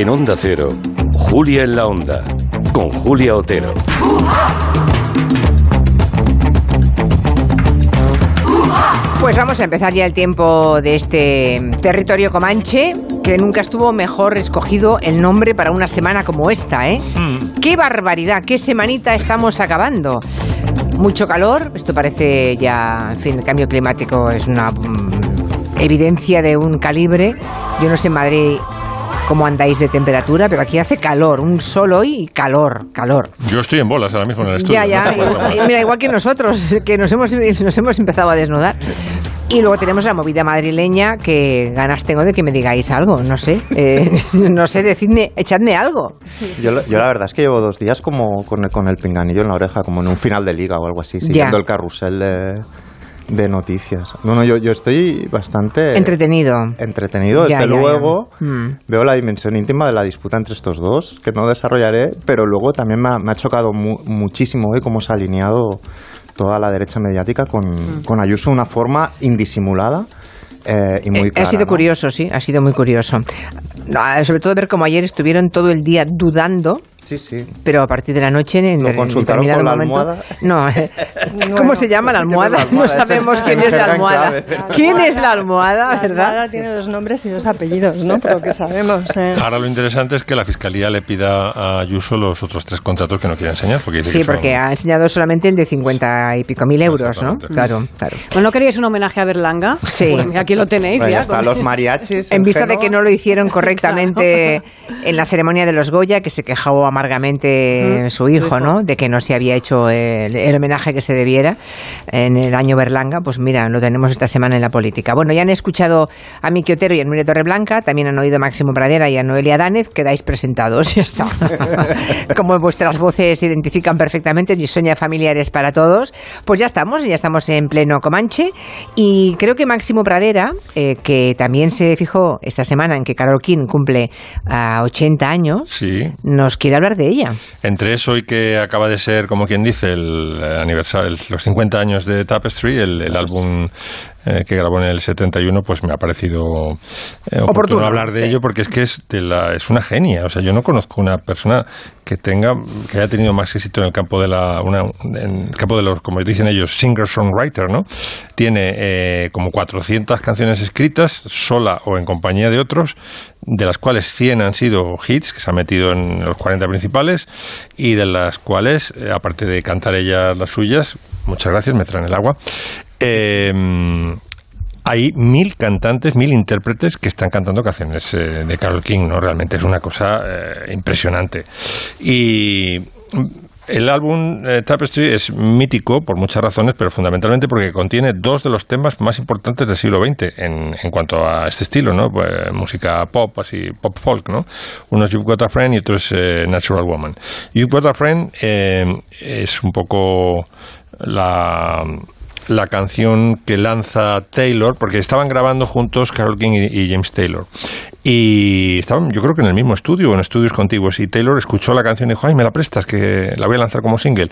En Onda Cero, Julia en la Onda, con Julia Otero. Pues vamos a empezar ya el tiempo de este territorio comanche, que nunca estuvo mejor escogido el nombre para una semana como esta, ¿eh? ¡Qué barbaridad! ¡Qué semanita estamos acabando! Mucho calor, esto parece ya, en fin, el cambio climático es una mm, evidencia de un calibre. Yo no sé en Madrid cómo andáis de temperatura, pero aquí hace calor, un sol hoy y calor, calor. Yo estoy en bolas ahora mismo en el estudio. Ya, ya, no mira, igual que nosotros, que nos hemos, nos hemos empezado a desnudar. Y luego tenemos la movida madrileña, que ganas tengo de que me digáis algo, no sé, eh, no sé, decidme, echadme algo. Yo, la- yo la verdad es que llevo dos días como con el, con el pinganillo en la oreja, como en un final de liga o algo así, siguiendo el carrusel de, de noticias. No, no, yo, yo estoy bastante Entretenido. entretenido. Ya, Desde ya, ya. luego Mm. veo la dimensión íntima de la disputa entre estos dos, que no desarrollaré, pero luego también me ha, me ha chocado mu- muchísimo hoy cómo se ha alineado toda la derecha mediática con, Mm. con Ayuso de una forma indisimulada. eh, y muy Eh, clara, ha sido ¿no? curioso, sí, ha sido muy curioso. Sobre todo ver cómo ayer estuvieron todo el día dudando, Sí, sí. pero a partir de la noche en, ¿Lo en consultaron determinado con la momento. almohada? No, eh, ¿cómo se llama la ¿quién es la almohada? No almohada? sabemos Ese- quién es la almohada. clave. ¿Quién es la almohada, La verdad? almohada tiene dos nombres y dos apellidos, ¿no? Por lo que sabemos. ¿eh? Ahora lo interesante es que la fiscalía le pida a Ayuso los otros tres contratos que no quiere enseñar. Porque dice Sí, que son- porque ha enseñado solamente el de 50 y pico mil euros, ¿no? Claro, claro. Pues no queríais un homenaje a Berlanga. Sí. Pues aquí lo tenéis Bueno, ya. está los mariachis. En vista de que no lo hicieron correctamente en la ceremonia de los Goya, que se quejó amargamente Mm, su hijo, su hijo. ¿no? De que no se había hecho el, el homenaje que se debiera en el año Berlanga, pues mira, lo tenemos esta semana en la política. Bueno, ya han escuchado a Miki Otero y a Nuria Torreblanca, también han oído a Máximo Pradera y a Noelia Danez, quedáis presentados, ya está. Como vuestras voces se identifican perfectamente, y son ya familiares para todos, pues ya estamos, ya estamos en pleno Comanche y creo que Máximo Pradera, eh, que también se fijó esta semana en que Carol King cumple ah, 80 años, Sí. nos quiere hablar de ella. Entre eso y que acaba de ser, como quien dice, el eh, aniversario, el- los 50 años de Tapestry, el, el álbum eh, que grabó en el 71, pues me ha parecido eh, oportuno, Oportuno, hablar de sí. ello porque es que es, de la, es una genia. O sea, yo no conozco una persona que tenga, que haya tenido más éxito en el campo de la, una, en el campo de los, como dicen ellos, singer-songwriter, ¿no? Tiene eh, como 400 canciones escritas, sola o en compañía de otros, de las cuales 100 han sido hits, que se han metido en los 40 principales, y de las cuales, eh, aparte de cantar ella las suyas, muchas gracias, me traen el agua, eh, hay mil cantantes, mil intérpretes que están cantando canciones eh, de Carol King, ¿no? Realmente es una cosa eh, impresionante. Y el álbum Tapestry es mítico por muchas razones, pero fundamentalmente porque contiene dos de los temas más importantes del siglo XX en, cuanto a este estilo, ¿no? Pues, música pop, así, pop folk, ¿no? Uno es You've Got a Friend y otro es Natural Woman. You've Got a Friend eh, es un poco la la canción que lanza Taylor, porque estaban grabando juntos Carol King y, James Taylor. Y estaban, yo creo que en el mismo estudio, en estudios contiguos. Y Taylor escuchó la canción y dijo, ay, me la prestas, que la voy a lanzar como single.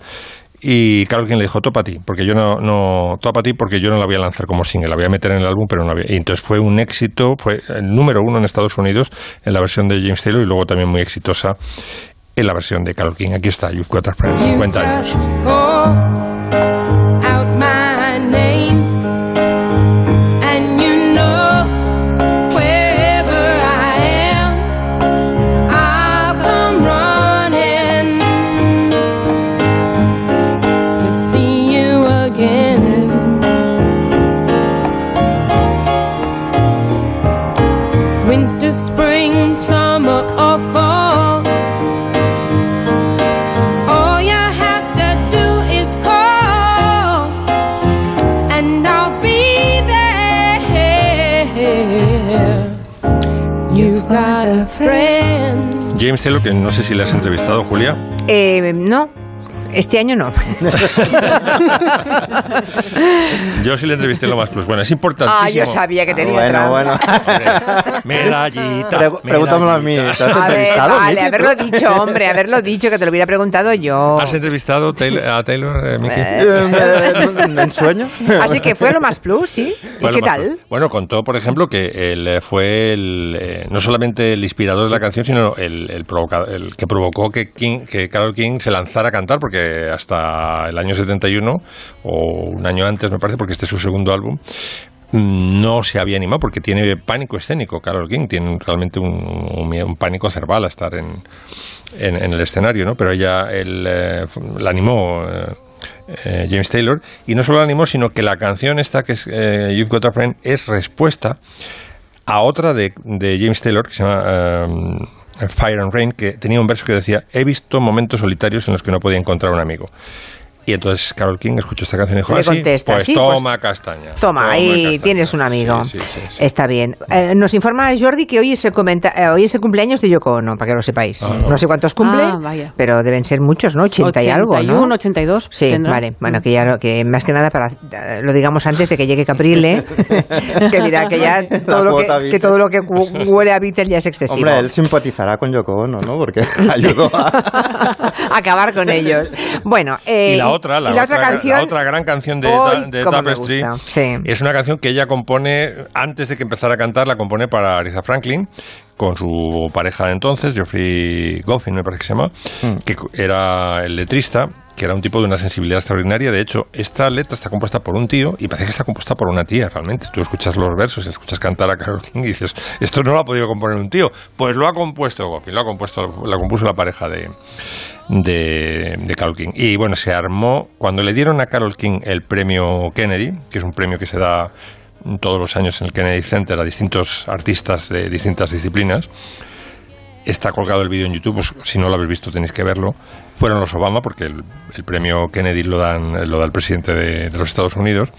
Y Carol King le dijo, topa a ti, porque yo no, no, topa ti porque yo no la voy a lanzar como single, la voy a meter en el álbum, pero no la voy a... Entonces fue un éxito, fue el número uno en Estados Unidos en la versión de James Taylor y luego también muy exitosa en la versión de Carol King. Aquí está, You've Got a Friend, 50 años. James Taylor, que no sé si le has entrevistado, Julia. Eh, no, Este año no. Yo sí le entrevisté en lo más plus. Bueno, es Ah, importantísimo. yo sabía que tenía bueno, trampa. bueno. Medallita. Pregúntamelo a mí. ¿Te has A ver, entrevistado, vale, haberlo dicho, hombre, haberlo dicho, que te lo hubiera preguntado yo. ¿Has entrevistado Taylor- a Taylor, eh, Miki? Eh, ¿En sueño? Así que fue lo más plus, ¿sí? ¿Y qué tal? plus. Bueno, contó, por ejemplo, que él eh, fue el, eh, no solamente el inspirador de la canción, sino el, el, el que provocó que, King, que Carol King se lanzara a cantar, porque hasta el año 71, o un año antes, me parece, porque este es su segundo álbum, mm, no se había animado porque tiene pánico escénico. Carol King tiene realmente un, pánico cerval a estar en, en, en el escenario, ¿no? Pero ella él, eh, la animó. eh, eh, James Taylor y no solo la animó sino que la canción esta que es You've Got a Friend es respuesta a otra de, James Taylor que se llama Fire and Rain que tenía un verso que decía he visto momentos solitarios en los que no podía encontrar un amigo y entonces Carol King escuchó esta canción y dijo Le "Ah, contesta, pues sí, toma castaña Toma, ahí castaña". tienes un amigo. Sí, sí, sí, sí. Está bien. Eh, nos informa Jordi que hoy es, el comenta- eh, hoy es el cumpleaños de Yoko Ono, para que lo sepáis. Ah. no sé cuántos cumple, Ah, pero deben ser muchos, ¿no? 80 y algo, 81, ¿no? 82. Sí, tendrá. vale. Bueno, que ya que más que nada para eh, lo digamos antes de que llegue Caprile, que dirá que ya todo lo que, que todo lo que hu- huele a Beatles ya es excesivo. Hombre, él simpatizará con Yoko Ono, ¿no? Porque ayudó a... acabar con ellos. Bueno, eh, y la otra, la, otra, otra canción, la otra gran canción de, Hoy, de Tapestry sí. es una canción que ella compone antes de que empezara a cantar, la compone para Aretha Franklin con su pareja de entonces, Geoffrey Goffin, me parece que se llama, que cu- era el letrista, que era un tipo de una sensibilidad extraordinaria. De hecho, esta letra está compuesta por un tío y parece que está compuesta por una tía, realmente. Tú escuchas los versos y escuchas cantar a Carol King y dices, esto no lo ha podido componer un tío. Pues lo ha compuesto Goffin, lo ha compuesto, la compuso la pareja de, de, de Carol King. Y bueno, se armó, cuando le dieron a Carol King el premio Kennedy, que es un premio que se da todos los años en el Kennedy Center a distintos artistas de distintas disciplinas, está colgado el vídeo en YouTube, pues, si no lo habéis visto tenéis que verlo. Fueron los Obama, porque el, premio Kennedy lo, dan, lo da el presidente de, de los Estados Unidos.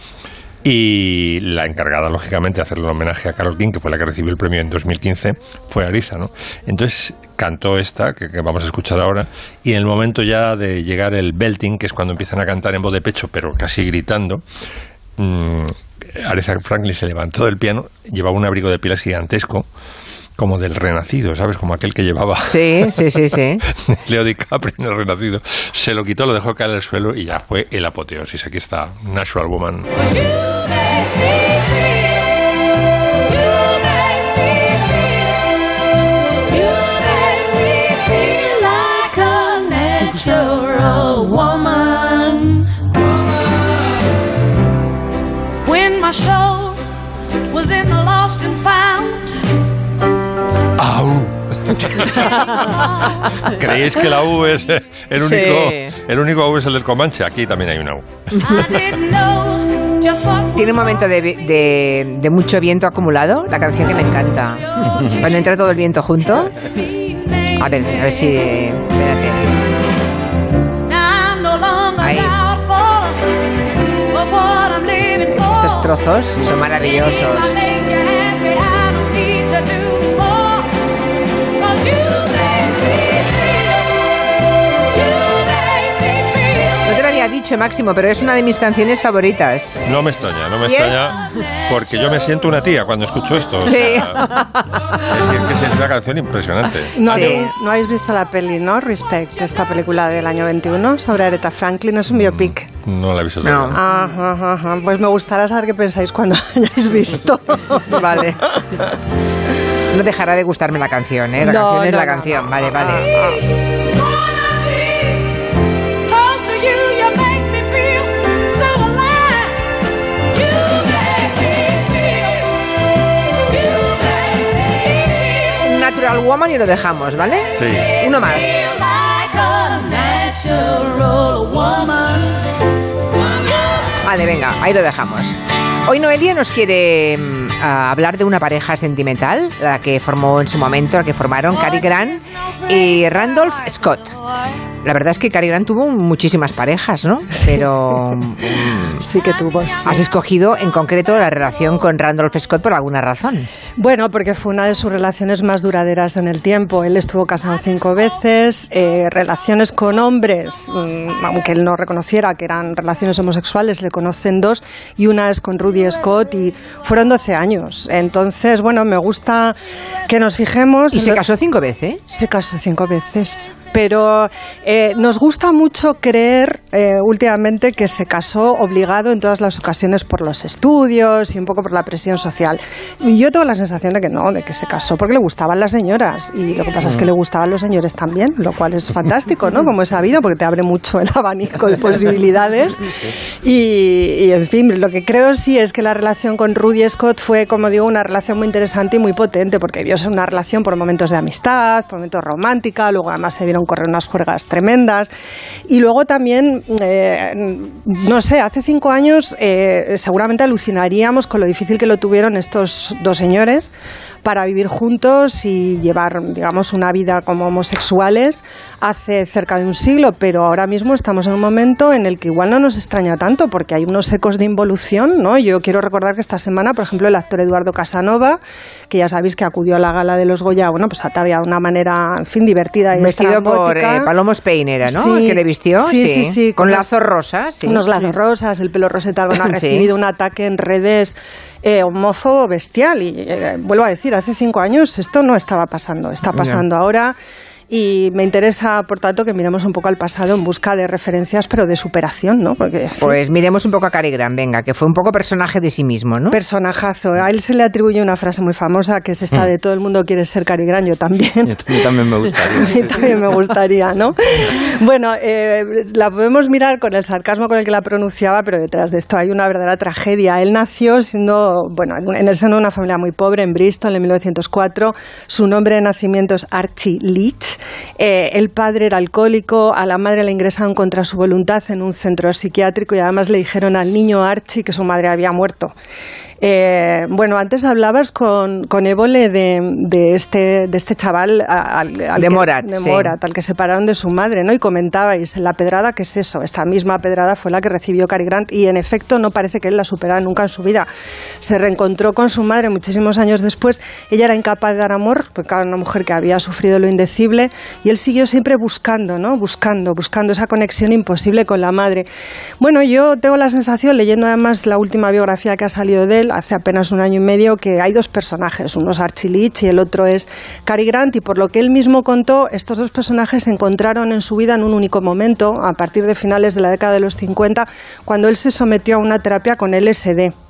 Y la encargada, lógicamente, de hacerle un homenaje a Carol King, que fue la que recibió el premio en 2015, fue Ariza, ¿no? Entonces cantó esta, que, vamos a escuchar ahora, y en el momento ya de llegar el belting, que es cuando empiezan a cantar en voz de pecho, pero casi gritando, mm, Aretha Franklin se levantó del piano, llevaba un abrigo de pilas gigantesco, como del renacido, ¿sabes? Como aquel que llevaba Sí, sí, sí, sí. Leo DiCaprio en el renacido. Se lo quitó, lo dejó caer al suelo y ya fue el apoteosis. Aquí está, Natural Woman. When my soul ¿Creéis que la U es el único, Sí. el único U es el del Comanche? Aquí también hay una U. Tiene un momento de, vi- de- de mucho viento acumulado, la canción que me encanta. Cuando entra todo el viento junto. A ver, a ver si. Espérate. Ahí. Estos trozos son maravillosos. Dicho, Máximo, pero es una de mis canciones favoritas. No me extraña, no me ¿Y es? extraña, porque yo me siento una tía cuando escucho esto. o Sí. sea, es, que es una canción impresionante. ¿No, Sí. habéis, no habéis visto la peli, ¿no? Respect, esta película del año 21 sobre Aretha Franklin. Es un biopic. No la he visto No. Ajá, ajá, ajá. Pues me gustará saber qué pensáis cuando hayáis visto. Vale. No dejará de gustarme la canción, ¿eh? La No, canción es no, la no, canción. no. Vale, vale. Natural Woman y lo dejamos, ¿vale? Sí. Uno más. Vale, venga, ahí lo dejamos. Hoy Noelia nos quiere a hablar de una pareja sentimental, la que formó en su momento, la que formaron Cary Grant y Randolph Scott. La verdad es que Cary Grant tuvo muchísimas parejas, ¿no? Pero Sí que tuvo. sí. has escogido en concreto la relación con Randolph Scott por alguna razón. Bueno, porque fue una de sus relaciones más duraderas en el tiempo. Él estuvo casado cinco veces, eh, relaciones con hombres, mm, aunque él no reconociera que eran relaciones homosexuales, le conocen dos, y una es con Rudy Scott, y fueron 12 años. Entonces, bueno, me gusta que nos fijemos. Y se lo- casó cinco veces. se casó cinco veces. Pero eh, nos gusta mucho creer eh, últimamente que se casó obligado en todas las ocasiones por los estudios y un poco por la presión social. Y yo tengo la sensación de que no, de que se casó porque le gustaban las señoras. Y lo que pasa es que le gustaban los señores también, lo cual es fantástico, ¿no? Como he sabido, porque te abre mucho el abanico de posibilidades. Y, y, en fin, lo que creo sí es que la relación con Rudy Scott fue, como digo, una relación muy interesante y muy potente, porque vio una relación por momentos de amistad, por momentos romántica, luego además se vieron correr unas juergas tremendas. Y luego también, eh, no sé, hace cinco años eh, seguramente alucinaríamos con lo difícil que lo tuvieron estos dos señores para vivir juntos y llevar, digamos, una vida como homosexuales hace cerca de un siglo, pero ahora mismo estamos en un momento en el que igual no nos extraña tanto porque hay unos ecos de involución, ¿no? Yo quiero recordar que esta semana, por ejemplo, el actor Eduardo Casanova, que ya sabéis que acudió a la gala de los Goya, bueno, pues ataviado de una manera, en fin, divertida y Vestido por eh, Paloma Spain era, ¿no? Sí. que le vistió. Sí, sí, sí, Con con lazos rosas. sí. unos lazos rosas, el pelo rosetado, bueno, ha recibido un ataque en redes eh, homófobo bestial. Y eh, vuelvo a decir, hace cinco años esto no estaba pasando, está pasando ahora. Y me interesa, por tanto, que miremos un poco al pasado en busca de referencias, pero de superación, ¿no? Porque en fin, Pues miremos un poco a Cary Grant, venga, que fue un poco personaje de sí mismo, ¿no? personajazo. A él se le atribuye una frase muy famosa que es esta de todo el mundo quiere ser Cary Grant, yo también. Yo, también me gustaría. A mí también me gustaría, ¿no? Bueno, eh, la podemos mirar con el sarcasmo con el que la pronunciaba, pero detrás de esto hay una verdadera tragedia. Él nació siendo, bueno, en el seno de una familia muy pobre en Bristol en 1904. Su nombre de nacimiento es Archie Leach. Eh, el padre era alcohólico, a la madre la ingresaron contra su voluntad en un centro psiquiátrico y además le dijeron al niño Archie que su madre había muerto. Eh, bueno, antes hablabas con, con Évole de, de este, de este chaval a- al, al De que- Morat, de sí. Morat, al que separaron de su madre, ¿no? Y comentabais, la pedrada, ¿qué es eso? Esta misma pedrada fue la que recibió Cary Grant y en efecto no parece que él la superara nunca en su vida. Se reencontró con su madre muchísimos años después. Ella era incapaz de dar amor, porque era una mujer que había sufrido lo indecible y él siguió siempre buscando, ¿no? Buscando, buscando esa conexión imposible con la madre. Bueno, yo tengo la sensación, leyendo además la última biografía que ha salido de él hace apenas un año y medio, que hay dos personajes, uno es Archie Leach y el otro es Cary Grant y por lo que él mismo contó, estos dos personajes se encontraron en su vida en un único momento, a partir de finales de la década de los 50, cuando él se sometió a una terapia con LSD.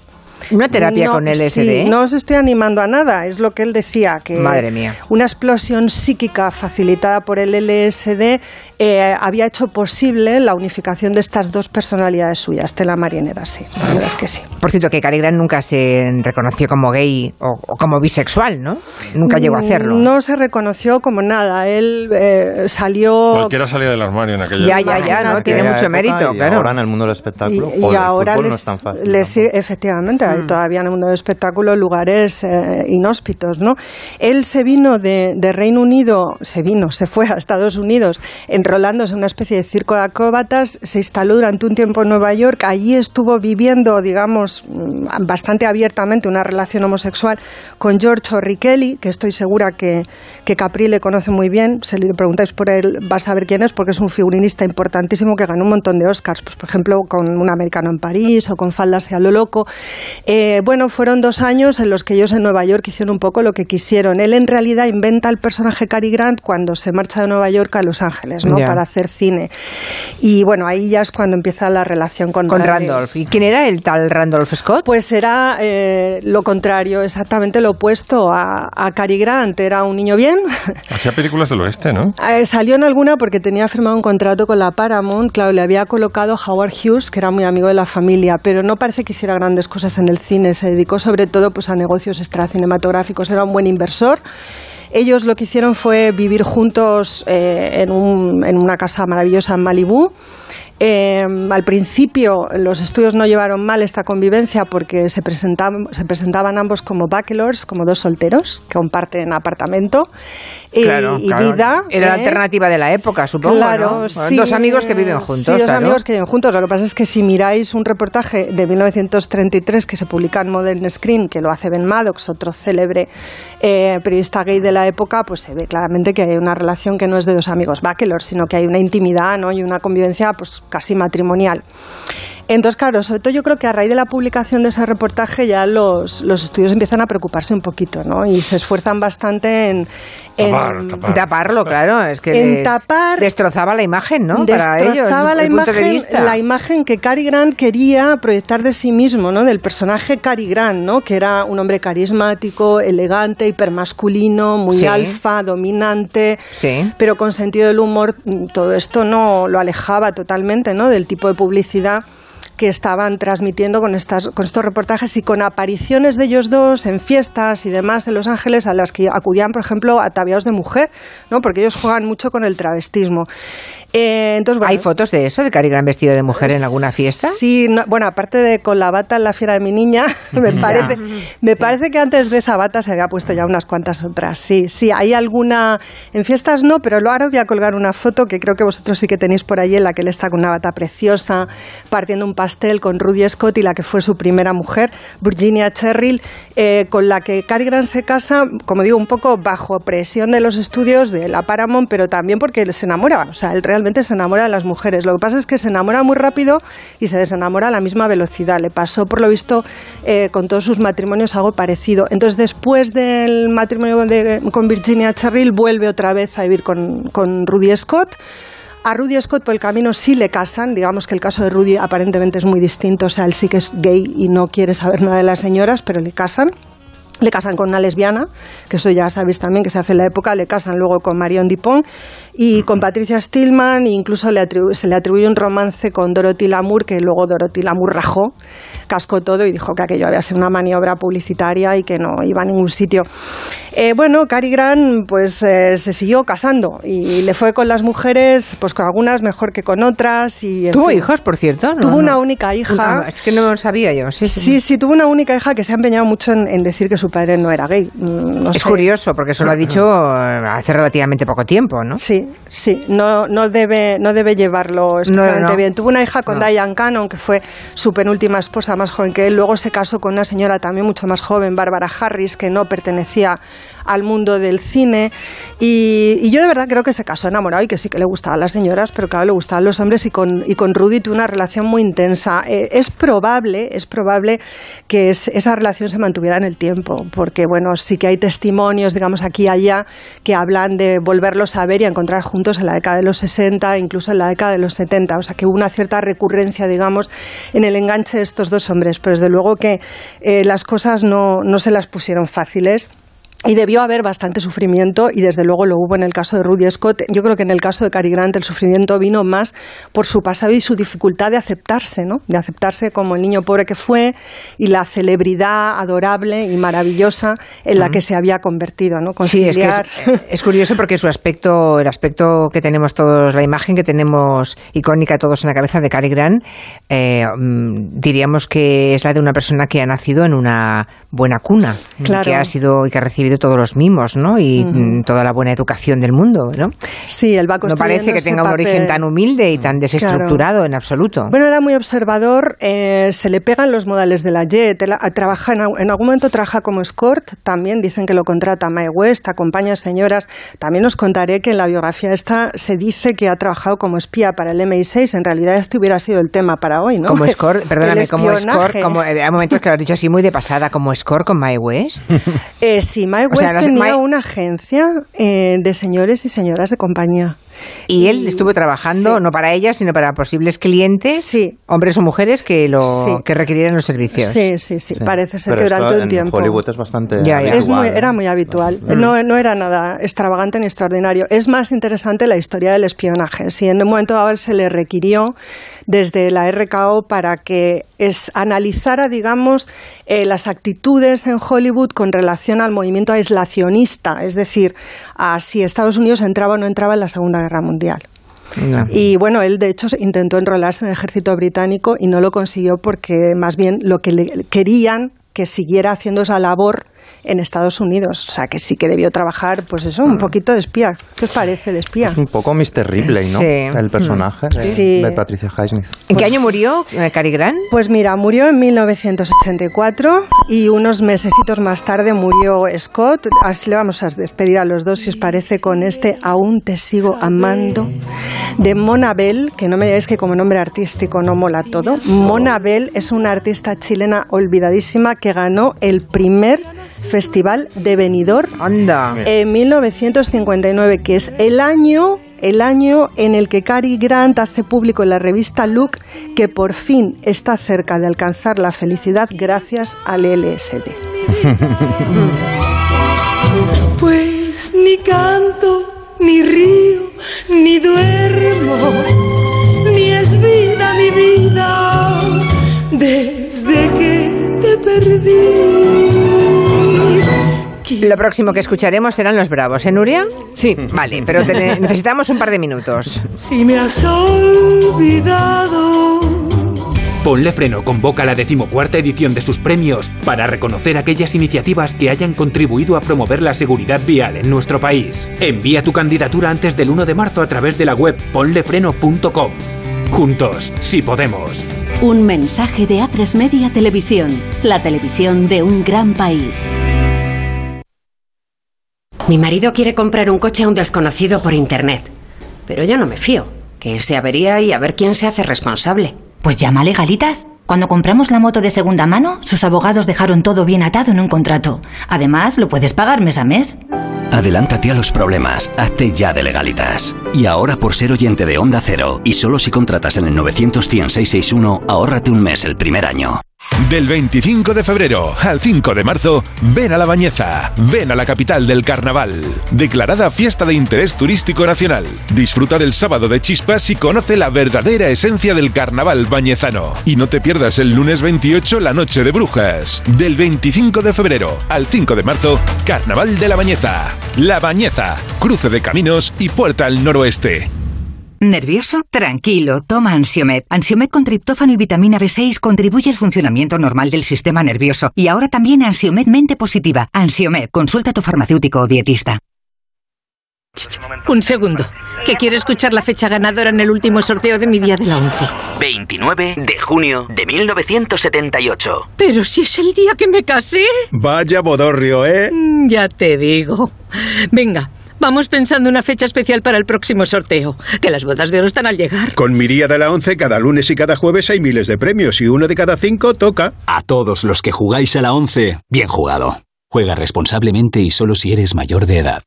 Una terapia No, con LSD. Sí, no os estoy animando a nada, es lo que él decía, que Madre mía. una explosión psíquica facilitada por el LSD eh, había hecho posible la unificación de estas dos personalidades suyas, Tela Marinera, sí, la verdad es que sí. Por cierto, que Cary Grant nunca se reconoció como gay o, o como bisexual, ¿no? Nunca llegó a hacerlo. No se reconoció como nada, él eh, salió... Cualquiera salía del armario en aquella Ya, época. ya, ya, ¿no? Tiene mucho mérito, y claro. ahora en el mundo del espectáculo Y, ahora no les, es tan fácil. les tampoco. sigue- efectivamente, Mm. hay todavía en el mundo del espectáculo lugares eh, inhóspitos, ¿no? Él se vino de, de Reino Unido, se vino, se fue a Estados Unidos, enrolándose en una especie de circo de acróbatas, se instaló durante un tiempo en Nueva York, allí estuvo viviendo, digamos, mm, bastante abiertamente una relación homosexual con George O'Rikelly, que estoy segura que, Capri le conoce muy bien, si le preguntáis por él vas a ver quién es, porque es un figurinista importantísimo que ganó un montón de Oscars, pues, por ejemplo, con Un americano en París o con Faldas y a lo loco. Eh, bueno, fueron dos años en los que ellos en Nueva York hicieron un poco lo que quisieron. Él en realidad inventa el personaje Cary Grant cuando se marcha de Nueva York a Los Ángeles, ¿no? Ya. Para hacer cine. Y bueno, ahí ya es cuando empieza la relación con, Con. Randolph. ¿Y quién era el tal Randolph Scott? Pues era eh, lo contrario, exactamente lo opuesto a, a Cary Grant. Era un niño bien. Hacía películas del oeste, ¿no? Eh, salió en alguna porque tenía firmado un contrato con la Paramount. Claro, le había colocado Howard Hughes, que era muy amigo de la familia, pero no parece que hiciera grandes cosas en el cine. Se dedicó sobre todo pues, a negocios extracinematográficos. Era un buen inversor. Ellos lo que hicieron fue vivir juntos eh, en, un- en una casa maravillosa en Malibú. Eh, al principio los estudios no llevaron mal esta convivencia porque se presentaban, se presentaban ambos como bachelors, como dos solteros que comparten apartamento. Y, Claro, y claro. vida. Era la ¿eh? alternativa de la época, supongo. Claro, ¿no? sí. Dos amigos que viven juntos. Sí, dos claro. amigos que viven juntos. Lo que pasa es que si miráis un reportaje de 1933 que se publica en Modern Screen, que lo hace Ben Maddox, otro célebre eh, periodista gay de la época, pues se ve claramente que hay una relación que no es de dos amigos bachelors, sino que hay una intimidad ¿no? y una convivencia pues casi matrimonial. Entonces, claro, sobre todo yo creo que a raíz de la publicación de ese reportaje ya los, los estudios empiezan a preocuparse un poquito, ¿no? Y se esfuerzan bastante en... en- Tapar, tapar. Taparlo, claro. Es que En les tapar- destrozaba la imagen, ¿no? Para ellos, destrozaba la el punto de imagen, vista. la imagen que Cary Grant quería proyectar de sí mismo, ¿no? Del personaje Cary Grant, ¿no? Que era un hombre carismático, elegante, hipermasculino, muy Sí. alfa, dominante, Sí. pero con sentido del humor. mm, Todo esto no lo alejaba totalmente, ¿no? Del tipo de publicidad que estaban transmitiendo con, estas, con estos reportajes y con apariciones de ellos dos en fiestas y demás en Los Ángeles a las que acudían, por ejemplo, ataviados de mujer, ¿no? porque ellos juegan mucho con el travestismo. Eh, entonces, bueno, ¿Hay fotos de eso, de Cary Grant vestido de mujer en alguna fiesta? Sí, no- bueno, aparte de con la bata en la fiera de mi niña, me parece, me parece que antes de esa bata se había puesto ya unas cuantas otras. Sí, sí, hay alguna. En fiestas no, pero ahora voy a colgar una foto que creo que vosotros sí que tenéis por ahí en la que él está con una bata preciosa, partiendo un pastel con Rudy Scott y la que fue su primera mujer, Virginia Cherrill, eh, con la que Cary Grant se casa, como digo, un poco bajo presión de los estudios de la Paramount, pero también porque se enamora. O sea, él realmente se enamora de las mujeres. Lo que pasa es que se enamora muy rápido y se desenamora a la misma velocidad. Le pasó, por lo visto, eh, con todos sus matrimonios algo parecido. Entonces, después del matrimonio con Virginia Cherrill, vuelve otra vez a vivir con, con Rudy Scott. A Rudy Scott por el camino sí le casan, digamos que el caso de Rudy aparentemente es muy distinto, o sea, él sí que es gay y no quiere saber nada de las señoras, pero le casan. Le casan con una lesbiana, que eso ya sabéis también que se hace en la época, le casan luego con Marion Dupont y con Patricia Stillman, e incluso le se le atribuye un romance con Dorothy Lamour, que luego Dorothy Lamour rajó, cascó todo y dijo que aquello había sido una maniobra publicitaria y que no iba a ningún sitio. Eh, bueno, Cary Grant pues eh, se siguió casando y le fue con las mujeres, pues con algunas mejor que con otras. Y, ¿Tuvo fin. hijos, por cierto? No, Tuvo una no. única hija. Una- es que no lo sabía yo. Sí, sí. Sí, sí, tuvo una única hija que se ha empeñado mucho en, en decir que su padre no era gay. Mm, es sé. curioso, porque eso lo ha dicho eh, hace relativamente poco tiempo, ¿no? Sí, sí, no, no, debe, no debe llevarlo especialmente bien. Tuvo una hija con. Diane Cannon, que fue su penúltima esposa, más joven que él. Luego se casó con una señora también mucho más joven, Bárbara Harris, que no pertenecía al mundo del cine. Y, yo de verdad creo que se casó enamorado y que sí que le gustaban las señoras, pero claro, le gustaban los hombres y con, y con Rudy tuvo una relación muy intensa. Eh, es probable, es probable que es- esa relación se mantuviera en el tiempo, porque bueno, sí que hay testimonios, digamos, aquí y allá, que hablan de volverlos a ver y a encontrar juntos en la década de los 60, incluso en la década de los 70. O sea, que hubo una cierta recurrencia, digamos, en el enganche de estos dos hombres. Pero desde luego que eh, las cosas no, no se las pusieron fáciles. Y debió haber bastante sufrimiento y desde luego lo hubo en el caso de Rudy Scott. Yo creo que en el caso de Cary Grant el sufrimiento vino más por su pasado y su dificultad de aceptarse, ¿no? De aceptarse como el niño pobre que fue y la celebridad adorable y maravillosa en la que se había convertido, ¿no? Sí, es que es, es curioso porque su aspecto, el aspecto que tenemos todos, la imagen que tenemos icónica todos en la cabeza de Cary Grant, eh, mm, diríamos que es la de una persona que ha nacido en una buena cuna, y Claro. que ha sido y que ha recibido todos los mimos, ¿no? Y mm, toda la buena educación del mundo, ¿no? Sí, él va No parece que tenga un papel. origen tan humilde y tan desestructurado en absoluto. Bueno, era muy observador, eh, se le pegan los modales de la JET, él a- trabaja en, al- en algún momento trabaja como escort, también dicen que lo contrata Mae West, acompaña a señoras. También os contaré que en la biografía esta se dice que ha trabajado como espía para el MI6, en realidad este hubiera sido el tema para hoy, ¿no? Como score, perdóname, como score, como, eh, hay momentos que lo has dicho así muy de pasada, como score con My West. Eh, sí, Mae O sea, West no sé, tenía Mae- una agencia eh, de señores y señoras de compañía. Y él estuvo trabajando Sí. no para ellas, sino para posibles clientes, Sí. hombres o mujeres que lo Sí. que requirieran los servicios. Sí, sí, sí, parece ser Pero que esto durante un en tiempo. Hollywood es bastante Ya, ya. Es muy- ¿eh? era muy habitual. No, no era nada extravagante ni extraordinario. Es más interesante la historia del espionaje. Si en un momento dado se le requirió desde la RKO para que es, analizara, digamos, eh, las actitudes en Hollywood con relación al movimiento aislacionista, es decir, a si Estados Unidos entraba o no entraba en la Segunda Guerra Mundial. No. Y bueno, él de hecho intentó enrolarse en el ejército británico y no lo consiguió porque más bien lo que le querían que siguiera haciendo esa labor en Estados Unidos. O sea, que sí que debió trabajar, pues eso, un poquito de espía. ¿Qué os parece de espía? Es un poco Mr. Ripley, ¿no? Sí. El personaje de, Sí. de Patricia Highsmith. ¿En qué año murió eh, Cary Grant? Pues mira, murió en 1984 y unos mesecitos más tarde murió Scott. Así le vamos a despedir a los dos, si os parece, con este Aún te sigo amando de Mona Bell, que no me digáis que como nombre artístico no mola todo. Mona Bell es una artista chilena olvidadísima que ganó el primer festival de Benidorm Anda. en 1959, que es el año, el año en el que Cary Grant hace público en la revista Look que por fin está cerca de alcanzar la felicidad gracias al LSD. Pues ni canto, ni río, ni duermo, ni es vida mi vida desde que te perdí. Lo próximo que escucharemos serán los bravos, ¿eh, Nuria? Sí. Vale, pero te- necesitamos un par de minutos. Si me has olvidado. Ponle Freno convoca la decimocuarta edición de sus premios para reconocer aquellas iniciativas que hayan contribuido a promover la seguridad vial en nuestro país. Envía tu candidatura antes del 1 de marzo a través de la web ponlefreno.com. Juntos, si podemos. Un mensaje de A3 Media Televisión, la televisión de un gran país. Mi marido quiere comprar un coche a un desconocido por internet. Pero yo no me fío. Que se avería y a ver quién se hace responsable. Pues llama a Legalitas. Cuando compramos la moto de segunda mano, sus abogados dejaron todo bien atado en un contrato. Además, lo puedes pagar mes a mes. Adelántate a los problemas, hazte ya de legalitas. Y ahora por ser oyente de Onda Cero, y solo si contratas en el 900-100-661, ahórrate un mes el primer año. Del 25 de febrero al 5 de marzo, ven a La Bañeza, ven a la capital del carnaval. Declarada fiesta de interés turístico nacional. Disfruta del sábado de chispas y conoce la verdadera esencia del carnaval bañezano. Y no te pierdas el lunes 28 la noche de brujas. Del 25 de febrero al 5 de marzo, Carnaval de La Bañeza. La Bañeza, cruce de caminos y puerta al noroeste. ¿Nervioso? Tranquilo, toma Ansiomed. Ansiomed con triptófano y vitamina B6 contribuye al funcionamiento normal del sistema nervioso. Y ahora también Ansiomed mente positiva. Ansiomed, consulta a tu farmacéutico o dietista. Un segundo, que quiero escuchar la fecha ganadora en el último sorteo de mi día de la once. 29 de junio de 1978. Pero si es el día que me casé. Vaya bodorrio, ¿eh? Mm, Ya te digo. Venga, vamos pensando una fecha especial para el próximo sorteo. Que las bodas de oro están al llegar. Con mi día de la once, cada lunes y cada jueves hay miles de premios y uno de cada cinco toca. A todos los que jugáis a la 11, bien jugado. Juega responsablemente y solo si eres mayor de edad.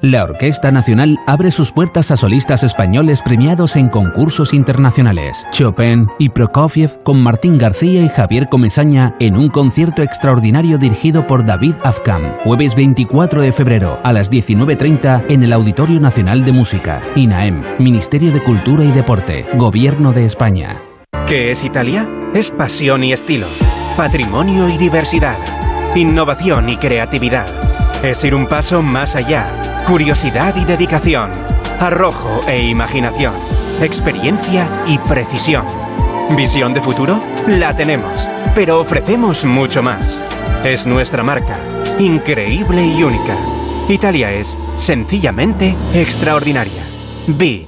La Orquesta Nacional abre sus puertas a solistas españoles premiados en concursos internacionales. Chopin y Prokofiev con Martín García y Javier Comesaña en un concierto extraordinario dirigido por David Afkam. Jueves 24 de febrero a las 19.30 en el Auditorio Nacional de Música. INAEM, Ministerio de Cultura y Deporte, Gobierno de España. ¿Qué es Italia? Es pasión y estilo, patrimonio y diversidad, innovación y creatividad. Es ir un paso más allá, curiosidad y dedicación, arrojo e imaginación, experiencia y precisión. ¿Visión de futuro? La tenemos, pero ofrecemos mucho más. Es nuestra marca, increíble y única. Italia es, sencillamente, extraordinaria. Beat.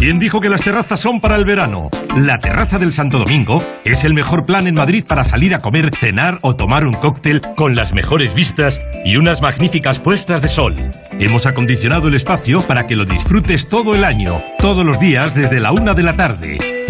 ¿Quién dijo que las terrazas son para el verano? La Terraza del Santo Domingo es el mejor plan en Madrid para salir a comer, cenar o tomar un cóctel con las mejores vistas y unas magníficas puestas de sol. Hemos acondicionado el espacio para que lo disfrutes todo el año, todos los días desde la una de la tarde.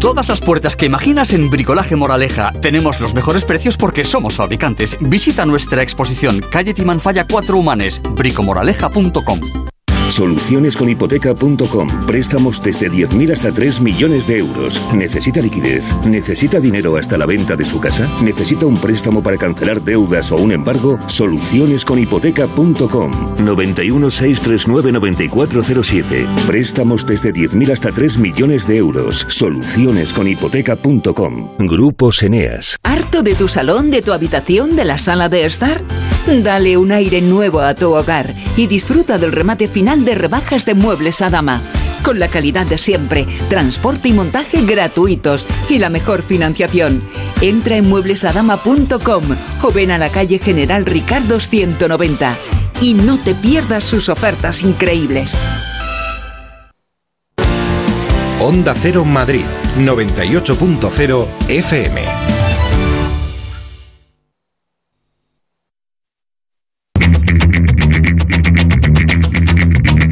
Todas las puertas que imaginas en Bricolaje Moraleja. Tenemos los mejores precios porque somos fabricantes. Visita nuestra exposición Calle Timanfaya 4 Humanes, bricomoraleja.com. Solucionesconhipoteca.com. Préstamos desde 10.000 hasta 3 millones de euros. ¿Necesita liquidez? ¿Necesita dinero hasta la venta de su casa? ¿Necesita un préstamo para cancelar deudas o un embargo? Solucionesconhipoteca.com. 91 639 9407. Préstamos desde 10.000 hasta 3 millones de euros. Solucionesconhipoteca.com. Grupos Eneas. ¿Harto de tu salón, de tu habitación, de la sala de estar? Dale un aire nuevo a tu hogar y disfruta del remate final de rebajas de Muebles Adama. Con la calidad de siempre, transporte y montaje gratuitos y la mejor financiación. Entra en mueblesadama.com o ven a la calle General Ricardo 190 y no te pierdas sus ofertas increíbles. Onda Cero Madrid, 98.0 FM.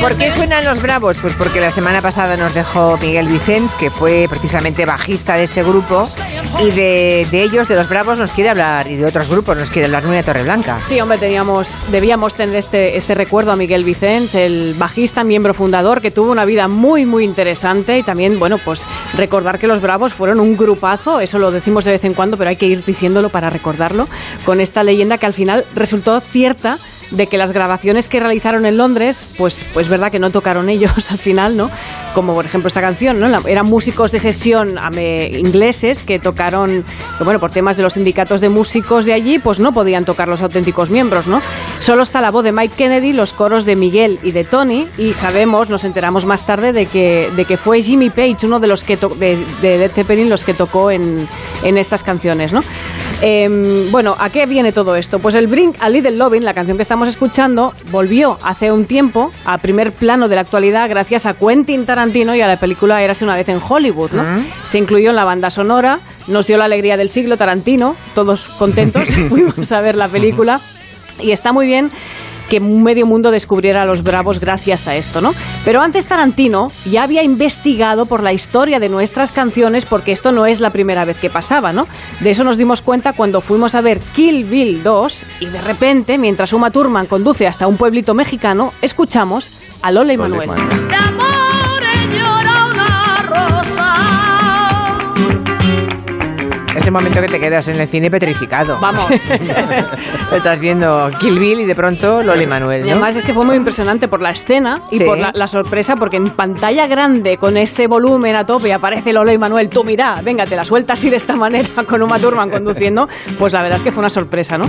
¿Por qué suenan los bravos? Pues porque la semana pasada nos dejó Miguel Vicens, que fue precisamente bajista de este grupo, y de, de ellos, de los bravos, nos quiere hablar, y de otros grupos nos quiere hablar Nuria Torreblanca. Sí, hombre, teníamos, debíamos tener este, este recuerdo a Miguel Vicens, el bajista, miembro fundador, que tuvo una vida muy, muy interesante y también, bueno, pues recordar que los Bravos fueron un grupazo, eso lo decimos de vez en cuando, pero hay que ir diciéndolo para recordarlo, con esta leyenda que al final resultó cierta de que las grabaciones que realizaron en Londres, pues, pues verdad que no tocaron ellos al final, ¿no? Como por ejemplo esta canción, ¿no? Eran músicos de sesión ame- ingleses que tocaron, bueno, por temas de los sindicatos de músicos de allí, pues no podían tocar los auténticos miembros, ¿no? Solo está la voz de Mike Kennedy, los coros de Miguel y de Tony, y sabemos, nos enteramos más tarde de que, de que fue Jimmy Page, uno de los que de, de Led Zeppelin, los que tocó en, en estas canciones, ¿no? Em, bueno, ¿a qué viene todo esto? Pues el Bring a Little Lovin', la canción que estamos escuchando, volvió hace un tiempo a primer plano de la actualidad gracias a Quentin Tarantino y a la película Érase una vez en Hollywood, ¿no? Se incluyó en la banda sonora, nos dio la alegría del siglo Tarantino, todos contentos, fuimos a ver la película y está muy bien que un medio mundo descubriera a los bravos gracias a esto, ¿no? Pero antes Tarantino ya había investigado por la historia de nuestras canciones porque esto no es la primera vez que pasaba, ¿no? De eso nos dimos cuenta cuando fuimos a ver Kill Bill 2 y de repente, mientras Uma Thurman conduce hasta un pueblito mexicano, escuchamos a Lola y Manuel. El momento que te quedas en el cine petrificado. Vamos. Estás viendo Kill Bill y de pronto Loli Manuel, Y además es que fue muy impresionante por la escena y Sí. por la, la sorpresa, porque en pantalla grande, con ese volumen a tope, aparece Lola y Manuel, tú mira, venga, te la sueltas así de esta manera con Uma Thurman conduciendo, pues la verdad es que fue una sorpresa, ¿no?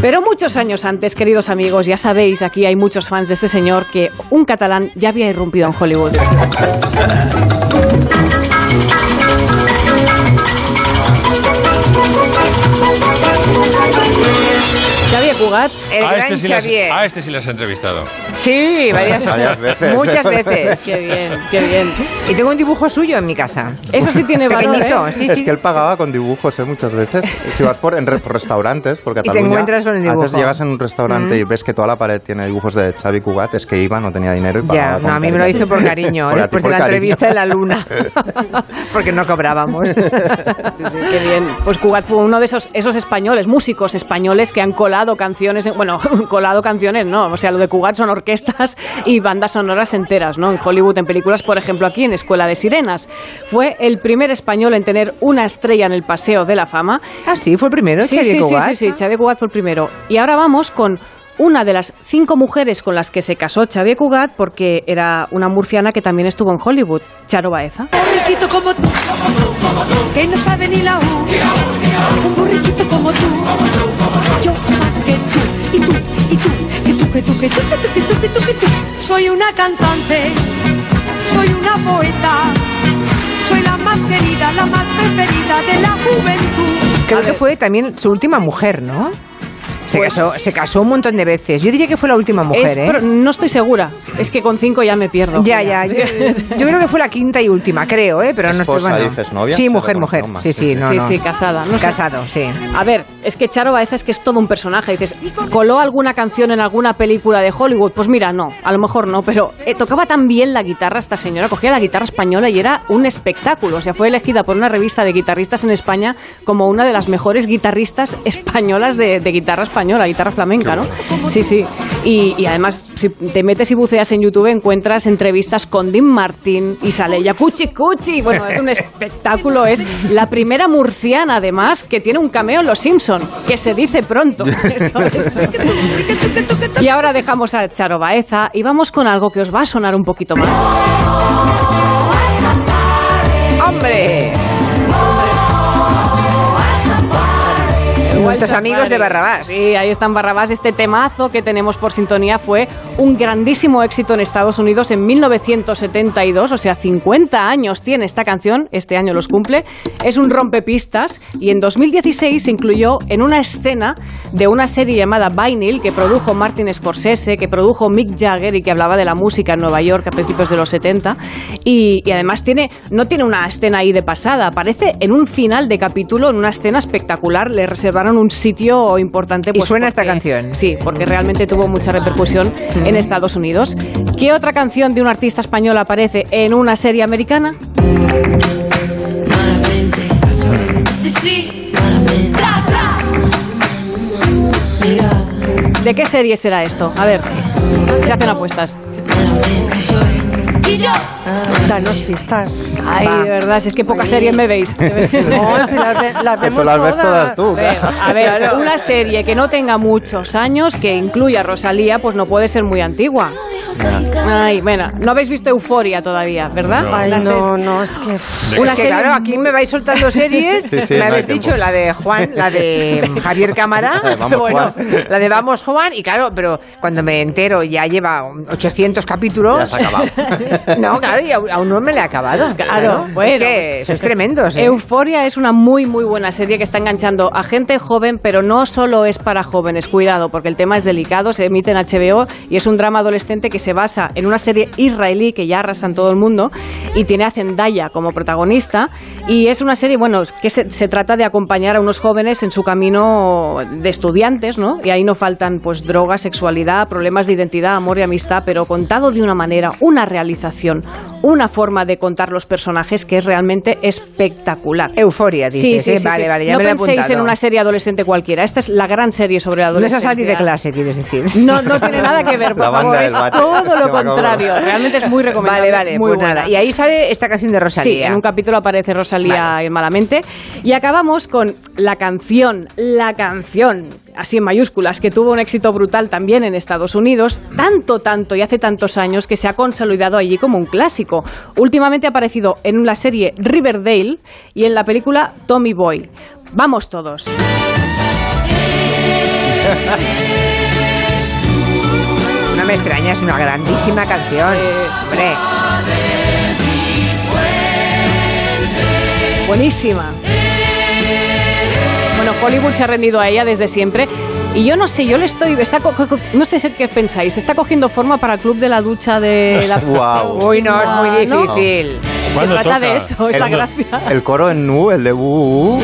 Pero muchos años antes, queridos amigos, ya sabéis, aquí hay muchos fans de este señor, que un catalán ya había irrumpido en Hollywood. Xavier Cugat. El a, gran este sí les, Xavier. a este sí les he entrevistado. Sí, varias, Varias veces. Muchas veces. Qué bien, qué bien. Y tengo un dibujo suyo en mi casa. Eso sí tiene valor, Pequeñito, ¿eh? sí, es sí. que él pagaba con dibujos ¿eh? muchas veces. Si vas por, en re- por restaurantes, porque Y te Cataluña, encuentras con el dibujo. llegas en un restaurante Mm. y ves que toda la pared tiene dibujos de Xavi Cugat, es que iba, no tenía dinero y Ya, pagaba no, con a mí me lo hizo por cariño, Por ti, después de por la cariño. entrevista de la luna. Porque no cobrábamos. Qué bien. Pues Cugat fue uno de esos, esos españoles, músicos españoles que han colado canciones, en- bueno, colado canciones, no, o sea, lo de Cugat son orquestas y bandas sonoras enteras, ¿no? En Hollywood, en películas, por ejemplo, aquí en Escuela de Sirenas. Fue el primer español en tener una estrella en el Paseo de la Fama. Ah, sí, fue el primero, Sí, Xavier sí, sí, Cugat. sí, sí, Xavier Cugat fue el primero. Y ahora vamos con una de las cinco mujeres con las que se casó Xavier Cugat porque era una murciana que también estuvo en Hollywood, Charo Baeza. burriquito como tú, que no sabe ni la U. Un burriquito como tú, yo más que tú, y tú, y tú, que tú, que tú, que tú, que tú, que tú, que tú, que tú. Soy una cantante, soy una poeta. Soy la más querida, la más preferida de la juventud. Creo que fue también su última mujer, ¿no? Se, Pues- casó, se casó un montón de veces. Yo diría que fue la última mujer, Es- ¿eh? pero no estoy segura. Es que con cinco ya me pierdo. Ya, ya. Yo, yo creo que fue la quinta y última, creo, ¿eh? Pero no estoy Esposa, bueno. dices, novia, Sí, mujer, mujer. Sí, sí, no, sí, no. sí, casada. No sé. Casado, sí. A ver, es que Charo Baeza es que es todo un personaje. Dices, ¿coló alguna canción en alguna película de Hollywood? Pues mira, no, a lo mejor no, pero eh, tocaba tan bien la guitarra esta señora, cogía la guitarra española y era un espectáculo. O sea, fue elegida por una revista de guitarristas en España como una de las mejores guitarristas españolas de, de guitarra española, guitarra flamenca, ¿no? Sí, sí. Y, y además, si te metes y buceas en YouTube, encuentras entrevistas con Dean Martin y sale ella cuchi cuchi. Bueno, es un espectáculo. Es la primera murciana, además, que tiene un cameo en Los Simpson, que se dice pronto. Eso, eso. Y ahora dejamos a Charo Baeza y vamos con algo que os va a sonar un poquito más. ¡Hombre! Nuestros amigos de Barrabás. Sí, ahí están Barrabás. Este temazo que tenemos por sintonía fue un grandísimo éxito en Estados Unidos en 1972, o sea, 50 años tiene esta canción, este año los cumple. Es un rompepistas y en 2016 se incluyó en una escena de una serie llamada Vinyl que produjo Martin Scorsese, que produjo Mick Jagger y que hablaba de la música en Nueva York a principios de los 70. Y, y además tiene, no tiene una escena ahí de pasada, aparece en un final de capítulo, en una escena espectacular. Le reservaron un sitio importante. Y pues, suena esta canción. Sí, porque realmente tuvo mucha repercusión en Estados Unidos. ¿Qué otra canción de un artista español aparece en una serie americana? ¿De qué serie será esto? A ver, se hacen apuestas. Y yo. Danos pistas. Ay, de verdad, si es que pocas series me veis. No, si las, ve- las tú vemos las ves todas. todas tú. A ver, una serie que no tenga muchos años, que incluya a Rosalía, pues no puede ser muy antigua. Ay, bueno, no habéis visto Euforia todavía, ¿verdad? Ay, La serie- no, no, es que... Una Es que, serie claro, aquí me vais soltando series. Sí, sí, me no habéis tiempo. dicho la de Juan, la de Javier Cámara. La de Vamos, bueno, Juan. la de Vamos Juan. Y claro, pero cuando me entero ya lleva 800 capítulos. Ya se ha acabado. No, claro, y aún no me la he acabado. Claro, Es bueno. que eso es tremendo. ¿sí? Euforia es una muy muy buena serie que está enganchando a gente joven, pero no solo es para jóvenes, cuidado, porque el tema es delicado, se emite en HBO y es un drama adolescente que se basa en una serie israelí que ya arrasa en todo el mundo y tiene a Zendaya como protagonista y es una serie, bueno, que se, se trata de acompañar a unos jóvenes en su camino de estudiantes, ¿no? Y ahí no faltan pues drogas, sexualidad, problemas de identidad, amor y amistad, pero contado de una manera, una realización, una forma de contar los personajes que es realmente espectacular. Euforia, dices. ¿eh? vale, vale, ya no me penséis en una serie adolescente cualquiera. Esta es la gran serie sobre la No es a adolescencia. salir de clase, quieres decir. No, no tiene nada que ver, por favor. Es bate. todo lo contrario. Realmente es muy recomendable. Vale, vale, muy pues buena. nada. Y ahí sale esta canción de Rosalía. Sí, en un capítulo aparece Rosalía en Malamente. Y acabamos con la canción, la canción, así en mayúsculas, que tuvo un éxito brutal también en Estados Unidos, tanto, tanto y hace tantos años que se ha consolidado allí como un clásico. Últimamente ha aparecido en la serie Riverdale y en la película Tommy Boy. Vamos todos. No me extraña, es una grandísima canción. Hombre. Buenísima. Bueno, Hollywood se ha rendido a ella desde siempre. Y yo no sé, yo le estoy. Está, co- co- no sé qué pensáis. ¿Está cogiendo forma para el club de la ducha de la. Guau. Uy, no, es muy Ah, ¿no? difícil. Se ¿Cuándo trata toca? de eso, es la gracia. El coro en Nu, el de Bu,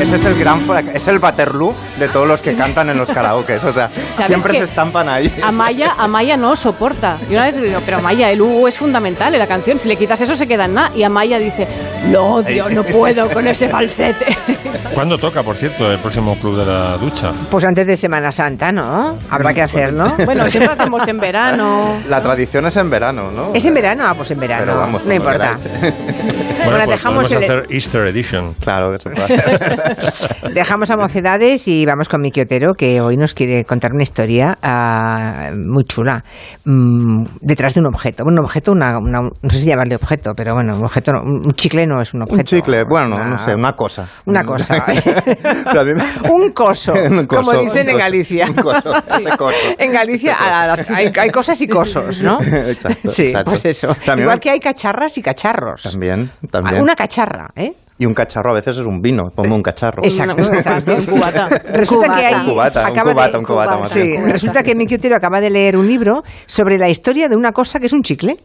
ese es el gran es el Waterloo de todos los que cantan en los karaokes. O sea, ¿Sabes siempre se estampan ahí. Amaya, Amaya no soporta. Y una vez le digo, pero Amaya, el U es fundamental en la canción. Si le quitas eso, se queda en nada. Y Amaya dice, lo odio, no puedo con ese falsete. ¿Cuándo toca, por cierto, el próximo Club de la Ducha? Pues antes de Semana Santa, ¿no? Habrá que hacerlo. Bueno, siempre hacemos en verano. La tradición es en verano, ¿no? ¿Es en verano? Ah, pues en verano. Pero vamos, no importa. Bueno, pues dejamos podemos el- hacer Easter Edition. Claro, que se puede hacer. Dejamos a Mocedades y vamos con Miki Otero, que hoy nos quiere contar una historia ah, muy chula. Mm, detrás de un objeto. Un objeto, una, una- no sé si llamarle objeto, pero bueno, un objeto, no- un chicle no es un objeto. Un chicle, bueno, Una- no sé, una cosa. Una cosa. Pero a mí me- un coso, Un coso, como dicen en. Galicia. Un coso, ese coso. En Galicia a las- hay, hay cosas y cosos, ¿no? Exacto, Sí, exacto. pues eso. También- Igual que hay cacharras y cacharros. También, también. Una cacharra, ¿eh? Y un cacharro a veces es un vino, ponme un cacharro. Exacto, exacto. un cubata. Resulta que hay, Un cubata, un acaba de- cubata, un cubata, más Sí, resulta que Miki Otero acaba de leer un libro sobre la historia de una cosa que es un chicle.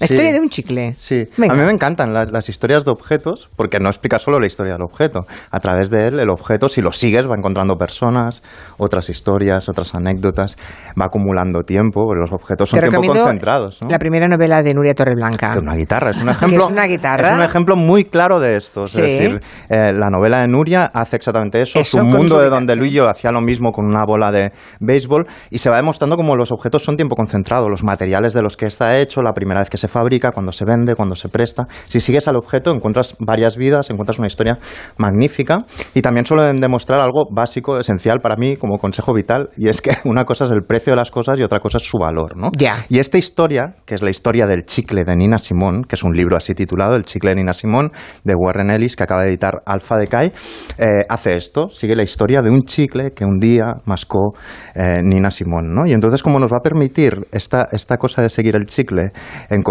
La Sí. historia de un chicle. Sí, Venga. a mí me encantan la- las historias de objetos porque no explica solo la historia del objeto. A través de él, el objeto, si lo sigues, va encontrando personas, otras historias, otras anécdotas, va acumulando tiempo, los objetos son Te tiempo concentrados. ¿no? La primera novela de Nuria Torreblanca. Que una guitarra, es un ejemplo. es una guitarra. es un ejemplo muy claro de esto. Es Sí. decir, eh, la novela de Nuria hace exactamente eso. Eso, es con mundo su de vida. donde Luillo hacía lo mismo con una bola de béisbol y se va demostrando como los objetos son tiempo concentrado, los materiales de los que está hecho, la primera vez que se fabrica, cuando se vende, cuando se presta. Si sigues al objeto, encuentras varias vidas, encuentras una historia magnífica y también suelen demostrar algo básico, esencial para mí como consejo vital y es que una cosa es el precio de las cosas y otra cosa es su valor. ¿no? Ya. Y esta historia, que es la historia del chicle de Nina Simón, que es un libro así titulado, El chicle de Nina Simón, de Warren Ellis, que acaba de editar Alpha Decay, eh, hace esto, sigue la historia de un chicle que un día mascó eh, Nina Simón. ¿no? Y entonces, como nos va a permitir esta, esta cosa de seguir el chicle,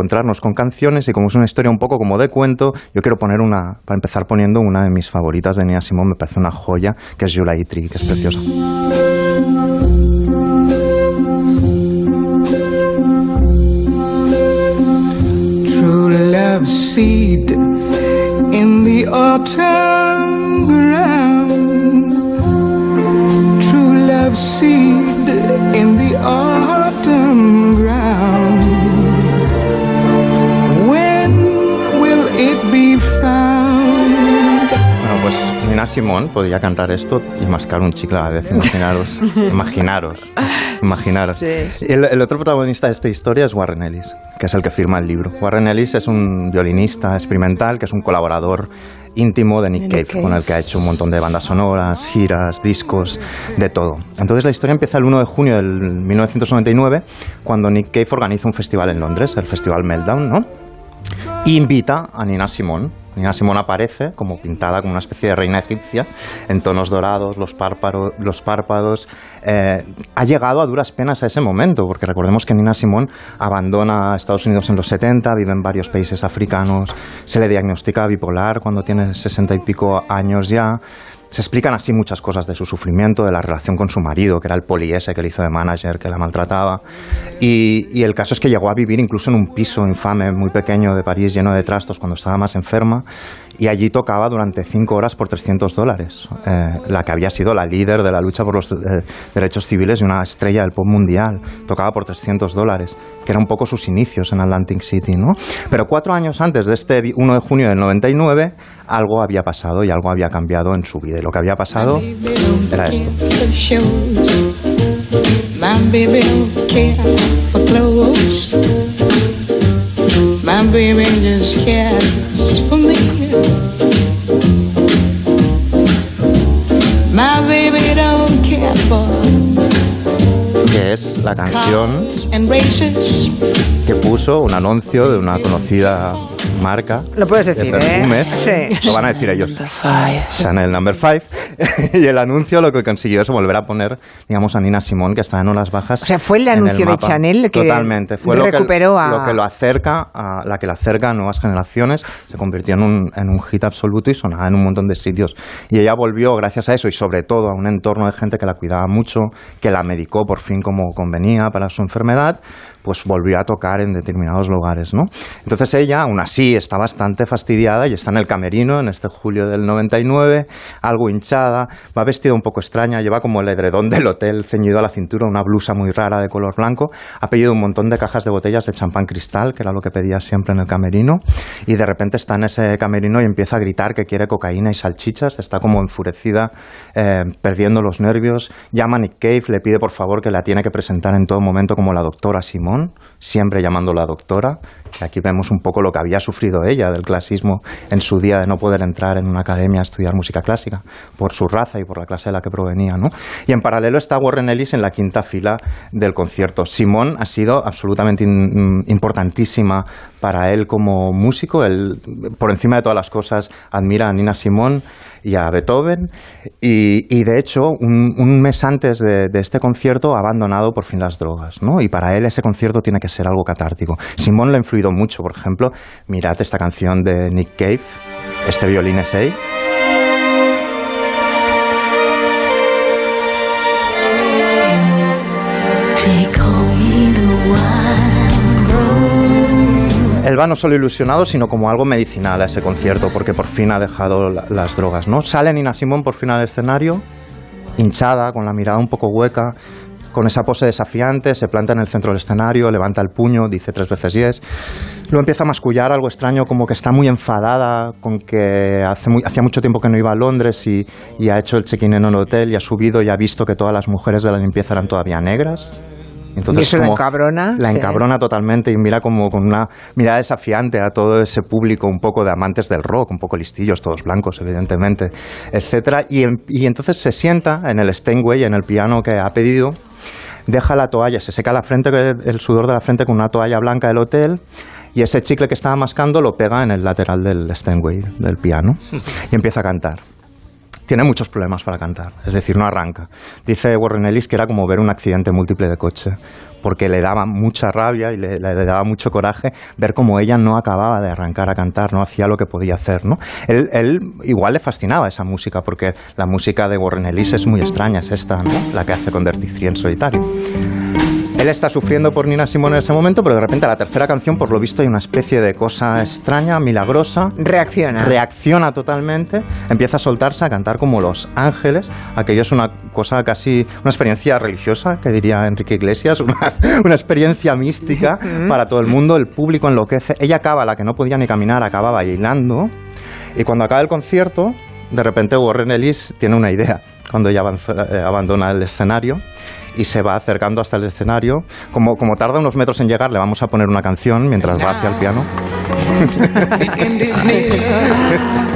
encontrarnos con canciones y como es una historia un poco como de cuento, yo quiero poner una, para empezar poniendo una de mis favoritas de Nina Simón, me parece una joya, que es July Tree, que es preciosa. Simón podía cantar esto y mascar un chicle a la vez. Imaginaros, imaginaros, imaginaros. Sí. El, el otro protagonista de esta historia es Warren Ellis, que es el que firma el libro. Warren Ellis es un violinista experimental, que es un colaborador íntimo de Nick De Cave. con el que ha hecho un montón de bandas sonoras, giras, discos, de todo. Entonces la historia empieza el 1 de junio del 1999, cuando Nick Cave organiza un festival en Londres, el Festival Meltdown, ¿no? y invita a Nina Simón. Nina Simón aparece como pintada como una especie de reina egipcia, en tonos dorados, los, párpados. Eh, ha llegado a duras penas a ese momento, porque recordemos que Nina Simón abandona Estados Unidos en los 70, vive en varios países africanos, se le diagnostica bipolar cuando tiene sesenta y pico años ya. Se explican así muchas cosas de su sufrimiento, de la relación con su marido, que era el poli ese que le hizo de manager, que la maltrataba. Y, y el caso es que llegó a vivir incluso en un piso infame, muy pequeño de París, lleno de trastos, cuando estaba más enferma. Y allí tocaba durante cinco horas por 300 dólares. Eh, la que había sido la líder de la lucha por los eh, derechos civiles y una estrella del pop mundial. Tocaba por 300 dólares, que era un poco sus inicios en Atlantic City, ¿no? Pero cuatro años antes de este di- 1 de junio del 99, algo había pasado y algo había cambiado en su vida. Y lo que había pasado era esto. My baby just cares for me. My baby don't care for que es la canción cars and races. que puso un anuncio de una conocida marca Lo puedes de decir. ¿eh? Sí. Lo van a decir ellos. Chanel Number 5. y el anuncio lo que consiguió es volver a poner, digamos, a Nina Simón, que estaba en olas bajas. O sea, fue el anuncio de mapa. Chanel que Totalmente. Fue lo que, recuperó a- lo que lo acerca a la que lo acerca a nuevas generaciones. Se convirtió en un, en un hit absoluto y sonaba en un montón de sitios. Y ella volvió, gracias a eso, y sobre todo a un entorno de gente que la cuidaba mucho, que la medicó por fin como convenía para su enfermedad, pues volvió a tocar en determinados lugares, ¿no? Entonces ella, aún así, está bastante fastidiada y está en el camerino en este julio del 99, algo hinchada, va vestida un poco extraña, lleva como el edredón del hotel ceñido a la cintura, una blusa muy rara de color blanco, ha pedido un montón de cajas de botellas de champán cristal, que era lo que pedía siempre en el camerino, y de repente está en ese camerino y empieza a gritar que quiere cocaína y salchichas, está como enfurecida, eh, perdiendo los nervios, llama a Nick Cave, le pide por favor que la tiene que presentar en todo momento como la doctora Simón, siempre llamándola doctora, que aquí vemos un poco lo que había sufrido ella del clasismo en su día de no poder entrar en una academia a estudiar música clásica por su raza y por la clase de la que provenía, ¿no? Y en paralelo está Warren Ellis en la quinta fila del concierto. Simón ha sido absolutamente mm, importantísima para él como músico. Él, por encima de todas las cosas, admira a Nina Simón y a Beethoven. Y, y, de hecho, un, mes antes de, este concierto ha abandonado por fin las drogas. ¿no? Y para él ese concierto tiene que ser algo catártico. Simón le ha influido mucho. Por ejemplo, mirad esta canción de Nick Cave, este violín essay. Él va no solo ilusionado, sino como algo medicinal a ese concierto, porque por fin ha dejado la- las drogas, ¿no? Sale Nina Simón por fin al escenario, hinchada, con la mirada un poco hueca, con esa pose desafiante, se planta en el centro del escenario, levanta el puño, dice tres veces yes. Luego empieza a mascullar algo extraño, como que está muy enfadada con que hace hacía mucho tiempo que no iba a Londres y, ha hecho el check-in en un hotel y ha subido y ha visto que todas las mujeres de la limpieza eran todavía negras. Y eso la encabrona, La sí. encabrona totalmente y mira como con una mirada desafiante a todo ese público un poco de amantes del rock, un poco listillos, todos blancos, evidentemente, etcétera. Y, y entonces se sienta en el Steinway, en el piano que ha pedido, deja la toalla, se seca la frente, el sudor de la frente con una toalla blanca del hotel. Y ese chicle que estaba mascando lo pega en el lateral del Steinway, del piano, y empieza a cantar tiene muchos problemas para cantar, es decir, no arranca. Dice Warren Ellis que era como ver un accidente múltiple de coche, porque le daba mucha rabia y le, daba mucho coraje ver cómo ella no acababa de arrancar a cantar, no hacía lo que podía hacer. ¿no? Él, él igual le fascinaba esa música, porque la música de Warren Ellis es muy extraña, es esta, la que hace con Dirty Three en solitario. Él está sufriendo por Nina Simone en ese momento, pero de repente a la tercera canción, por lo visto, hay una especie de cosa extraña, milagrosa. Reacciona. Reacciona totalmente, empieza a soltarse, a cantar como los ángeles. Aquello es una cosa casi, una experiencia religiosa, que diría Enrique Iglesias, una, una experiencia mística para todo el mundo. El público enloquece. Ella acaba, la que no podía ni caminar, acaba bailando. Y cuando acaba el concierto, de repente Warren Ellis tiene una idea. Cuando ella eh, abandona el escenario y se va acercando hasta el escenario. Como, como tarda unos metros en llegar, le vamos a poner una canción mientras va hacia el piano.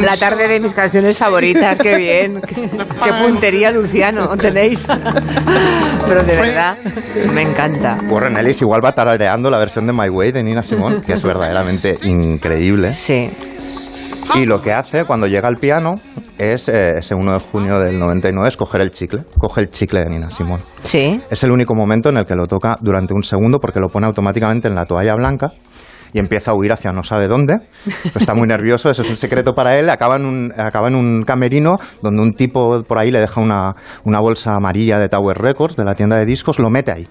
La tarde de mis canciones favoritas, qué bien. Qué, puntería, Luciano, tenéis. Pero de verdad, me encanta. Warren Ellis igual va tarareando la versión de My Way de Nina Simone, que es verdaderamente increíble. Sí. Y lo que hace cuando llega al piano es, eh, ese 1 de junio del 99, es coger el chicle. Coge el chicle de Nina Simone. Sí. Es el único momento en el que lo toca durante un segundo porque lo pone automáticamente en la toalla blanca y empieza a huir hacia no sabe dónde. Está muy nervioso, eso es un secreto para él. Acaba en un, acaba en un camerino donde un tipo por ahí le deja una, una bolsa amarilla de Tower Records, de la tienda de discos, lo mete ahí.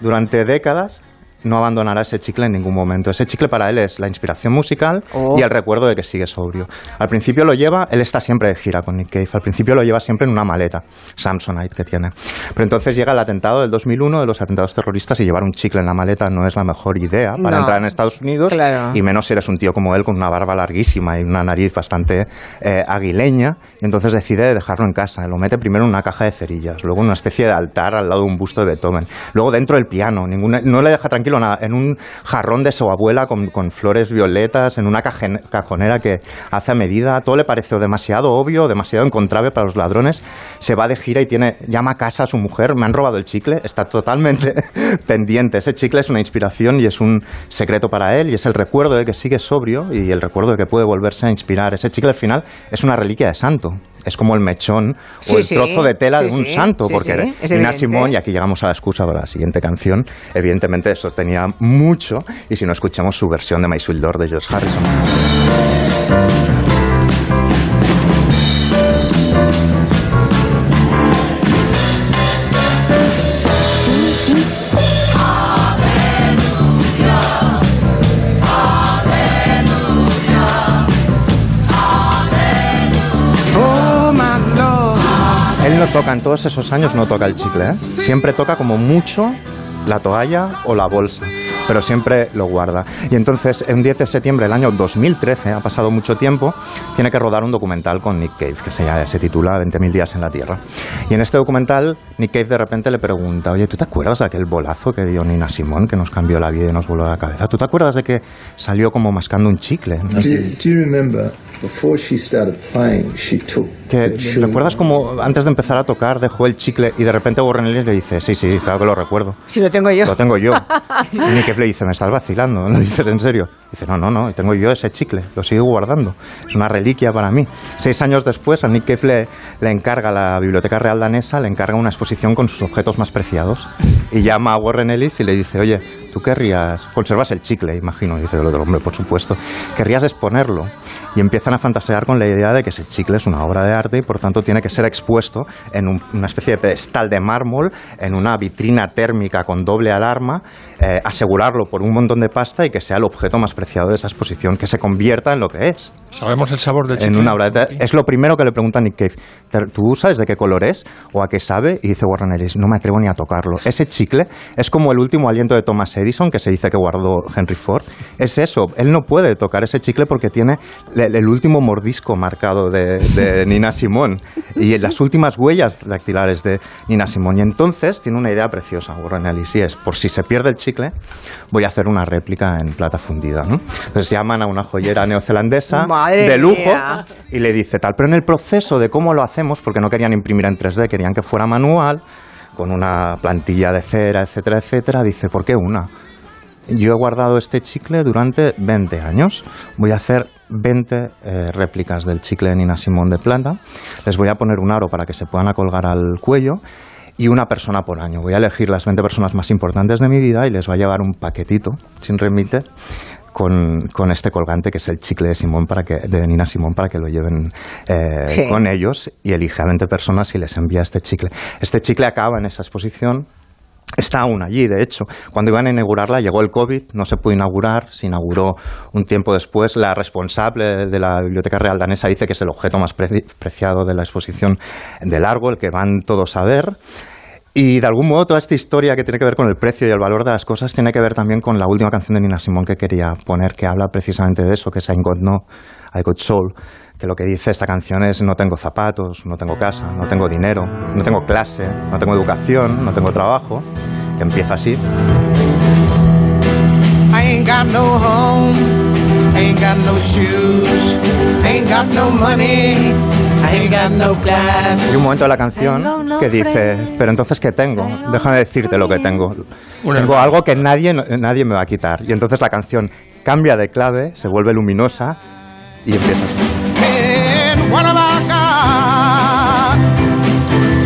Durante décadas no abandonará ese chicle en ningún momento. Ese chicle para él es la inspiración musical Oh. y el recuerdo de que sigue sobrio. Al principio lo lleva, él está siempre de gira con Nick Cave, al principio lo lleva siempre en una maleta, Samsonite que tiene. Pero entonces llega el atentado del 2001 de los atentados terroristas y llevar un chicle en la maleta no es la mejor idea para No. entrar en Estados Unidos Claro. y menos si eres un tío como él con una barba larguísima y una nariz bastante eh, aguileña y entonces decide dejarlo en casa. Lo mete primero en una caja de cerillas, luego en una especie de altar al lado de un busto de Beethoven, luego dentro del piano, ninguna, no le deja tranquilo en un jarrón de su abuela con, flores violetas, en una cajonera que hace a medida, todo le pareció demasiado obvio, demasiado encontrable para los ladrones, se va de gira y tiene, llama a casa a su mujer, me han robado el chicle, está totalmente pendiente, ese chicle es una inspiración y es un secreto para él y es el recuerdo de que sigue sobrio y el recuerdo de que puede volverse a inspirar, ese chicle al final es una reliquia de santo. Es como el mechón Sí, o el sí. trozo de tela Sí, de un santo, porque Nina. Simón, y aquí llegamos a la excusa para la siguiente canción, evidentemente eso tenía mucho, y si no escuchamos su versión de My Sweet Lord de George Harrison. Toca, en todos esos años no toca el chicle, ¿eh? Siempre toca como mucho la toalla o la bolsa, pero siempre lo guarda. Y entonces, un 10 de septiembre del año 2013, ha pasado mucho tiempo, tiene que rodar un documental con Nick Cave, que se, se titula 20.000 días en la Tierra. Y en este documental, Nick Cave de repente le pregunta, oye, ¿tú te acuerdas de aquel bolazo que dio Nina Simón, que nos cambió la vida y nos voló la cabeza? ¿Tú te acuerdas de que salió como mascando un chicle? Do, do you remember before she started playing, she took Que, the chewing ¿Recuerdas como antes de empezar a tocar dejó el chicle y de repente Warren Ellis le dice, sí, sí, claro que lo recuerdo. Si lo tengo yo. Lo tengo yo. Y Nick le dice, me estás vacilando, ¿lo dices en serio? Dice, no, no, no, tengo yo ese chicle, lo sigo guardando. Es una reliquia para mí. Seis años después, a Nick Cave le, le encarga la Biblioteca Real Danesa, le encarga una exposición con sus objetos más preciados. Y llama a Warren Ellis y le dice, oye, tú querrías, conservas el chicle, imagino, dice el otro hombre, por supuesto, querrías exponerlo. Y empiezan a fantasear con la idea de que ese chicle es una obra de arte y por tanto tiene que ser expuesto en un- una especie de pedestal de mármol, en una vitrina térmica con doble alarma, eh, asegurarlo por un montón de pasta y que sea el objeto más preciado de esa exposición, que se convierta en lo que es. ¿Sabemos el sabor del En chicle? una obra de. Es lo primero que le pregunta Nick Cave. "¿Te- ¿Tú sabes de qué color es o a qué sabe? Y dice Warren Ellis, no me atrevo ni a tocarlo. Ese chicle es como el último aliento de Thomas Edison que se dice que guardó Henry Ford. Es eso, él no puede tocar ese chicle porque tiene le- el último mordisco marcado de, de Nina Simón y las últimas huellas dactilares de Nina Simón. Y entonces tiene una idea preciosa Warren Ellis y es, por si se pierde el chicle, voy a hacer una réplica en plata fundida. ¿no? Entonces llaman a una joyera neozelandesa Madre de lujo mía. y le dice tal. Pero en el proceso de cómo lo hacemos, porque no querían imprimir en 3D, querían que fuera manual, con una plantilla de cera, etcétera, etcétera, dice, ¿por qué una? Yo he guardado este chicle durante 20 años. Voy a hacer 20 eh, réplicas del chicle de Nina Simón de plata. Les voy a poner un aro para que se puedan colgar al cuello y una persona por año. Voy a elegir las 20 personas más importantes de mi vida y les va a llevar un paquetito sin remite con, con este colgante que es el chicle de Simón para que, de Nina Simón para que lo lleven eh, Sí. con ellos y elige a 20 personas y les envía este chicle. Este chicle acaba en esa exposición Está aún allí, de hecho. Cuando iban a inaugurarla llegó el COVID, no se pudo inaugurar, se inauguró un tiempo después. La responsable de la Biblioteca Real Danesa dice que es el objeto más preci- preciado de la exposición de largo, el que van todos a ver. Y de algún modo toda esta historia que tiene que ver con el precio y el valor de las cosas tiene que ver también con la última canción de Nina Simón que quería poner, que habla precisamente de eso, que es I Got No, I Got Soul, que lo que dice esta canción es no tengo zapatos, no tengo casa, no tengo dinero, no tengo clase, no tengo educación, no tengo trabajo, que empieza así. I ain't got no home, ain't got no shoes, ain't got no money, I ain't got no class. Hay un momento de la canción que dice, pero entonces ¿qué tengo? Déjame decirte lo que tengo. Tengo algo que nadie, nadie me va a quitar. Y entonces la canción cambia de clave, se vuelve luminosa y empieza así. What have I got?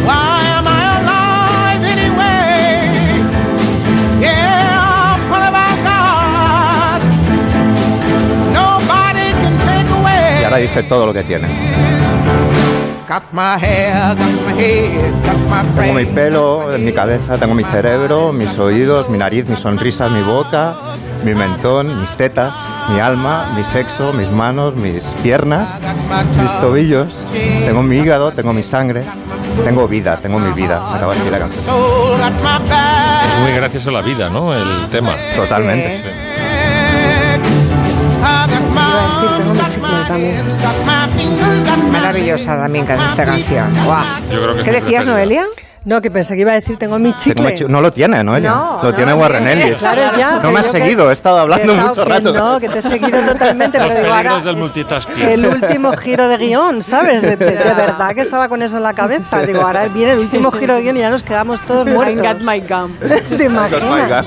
Why am I alive anyway? Yeah, what have I got? Nobody can take away. Y ahora dice todo lo que tiene. Got my hair, got my head, got my Tengo mi brain. pelo mi cabeza, tengo mi cerebro, mis oídos, mi nariz, mi sonrisa, mi boca, mi mentón, mis tetas, mi alma, mi sexo, mis manos, mis piernas, mis tobillos. Tengo mi hígado, tengo mi sangre, tengo vida, tengo mi vida. Acaba así la canción. Es muy gracioso la vida, ¿no? El tema. Totalmente. Sí. Maravillosa también esta canción. Guau. Yo creo que es ¿Qué decías, preferida. Noelia? No, que pensé que iba a decir, tengo mi Tengo chicle. mi no lo tiene, Noelia. No, lo no, tiene Warren Ellis. claro, ya, no me has que- seguido, he estado hablando he mucho estado- rato. No, que te he seguido totalmente, Los pero digo, del multitasking. el último giro de guion, ¿sabes? De, de- de verdad que estaba con eso en la cabeza. Digo, ahora viene el último giro de guion y ya nos quedamos todos muertos. I got my gum. ¿Te imaginas?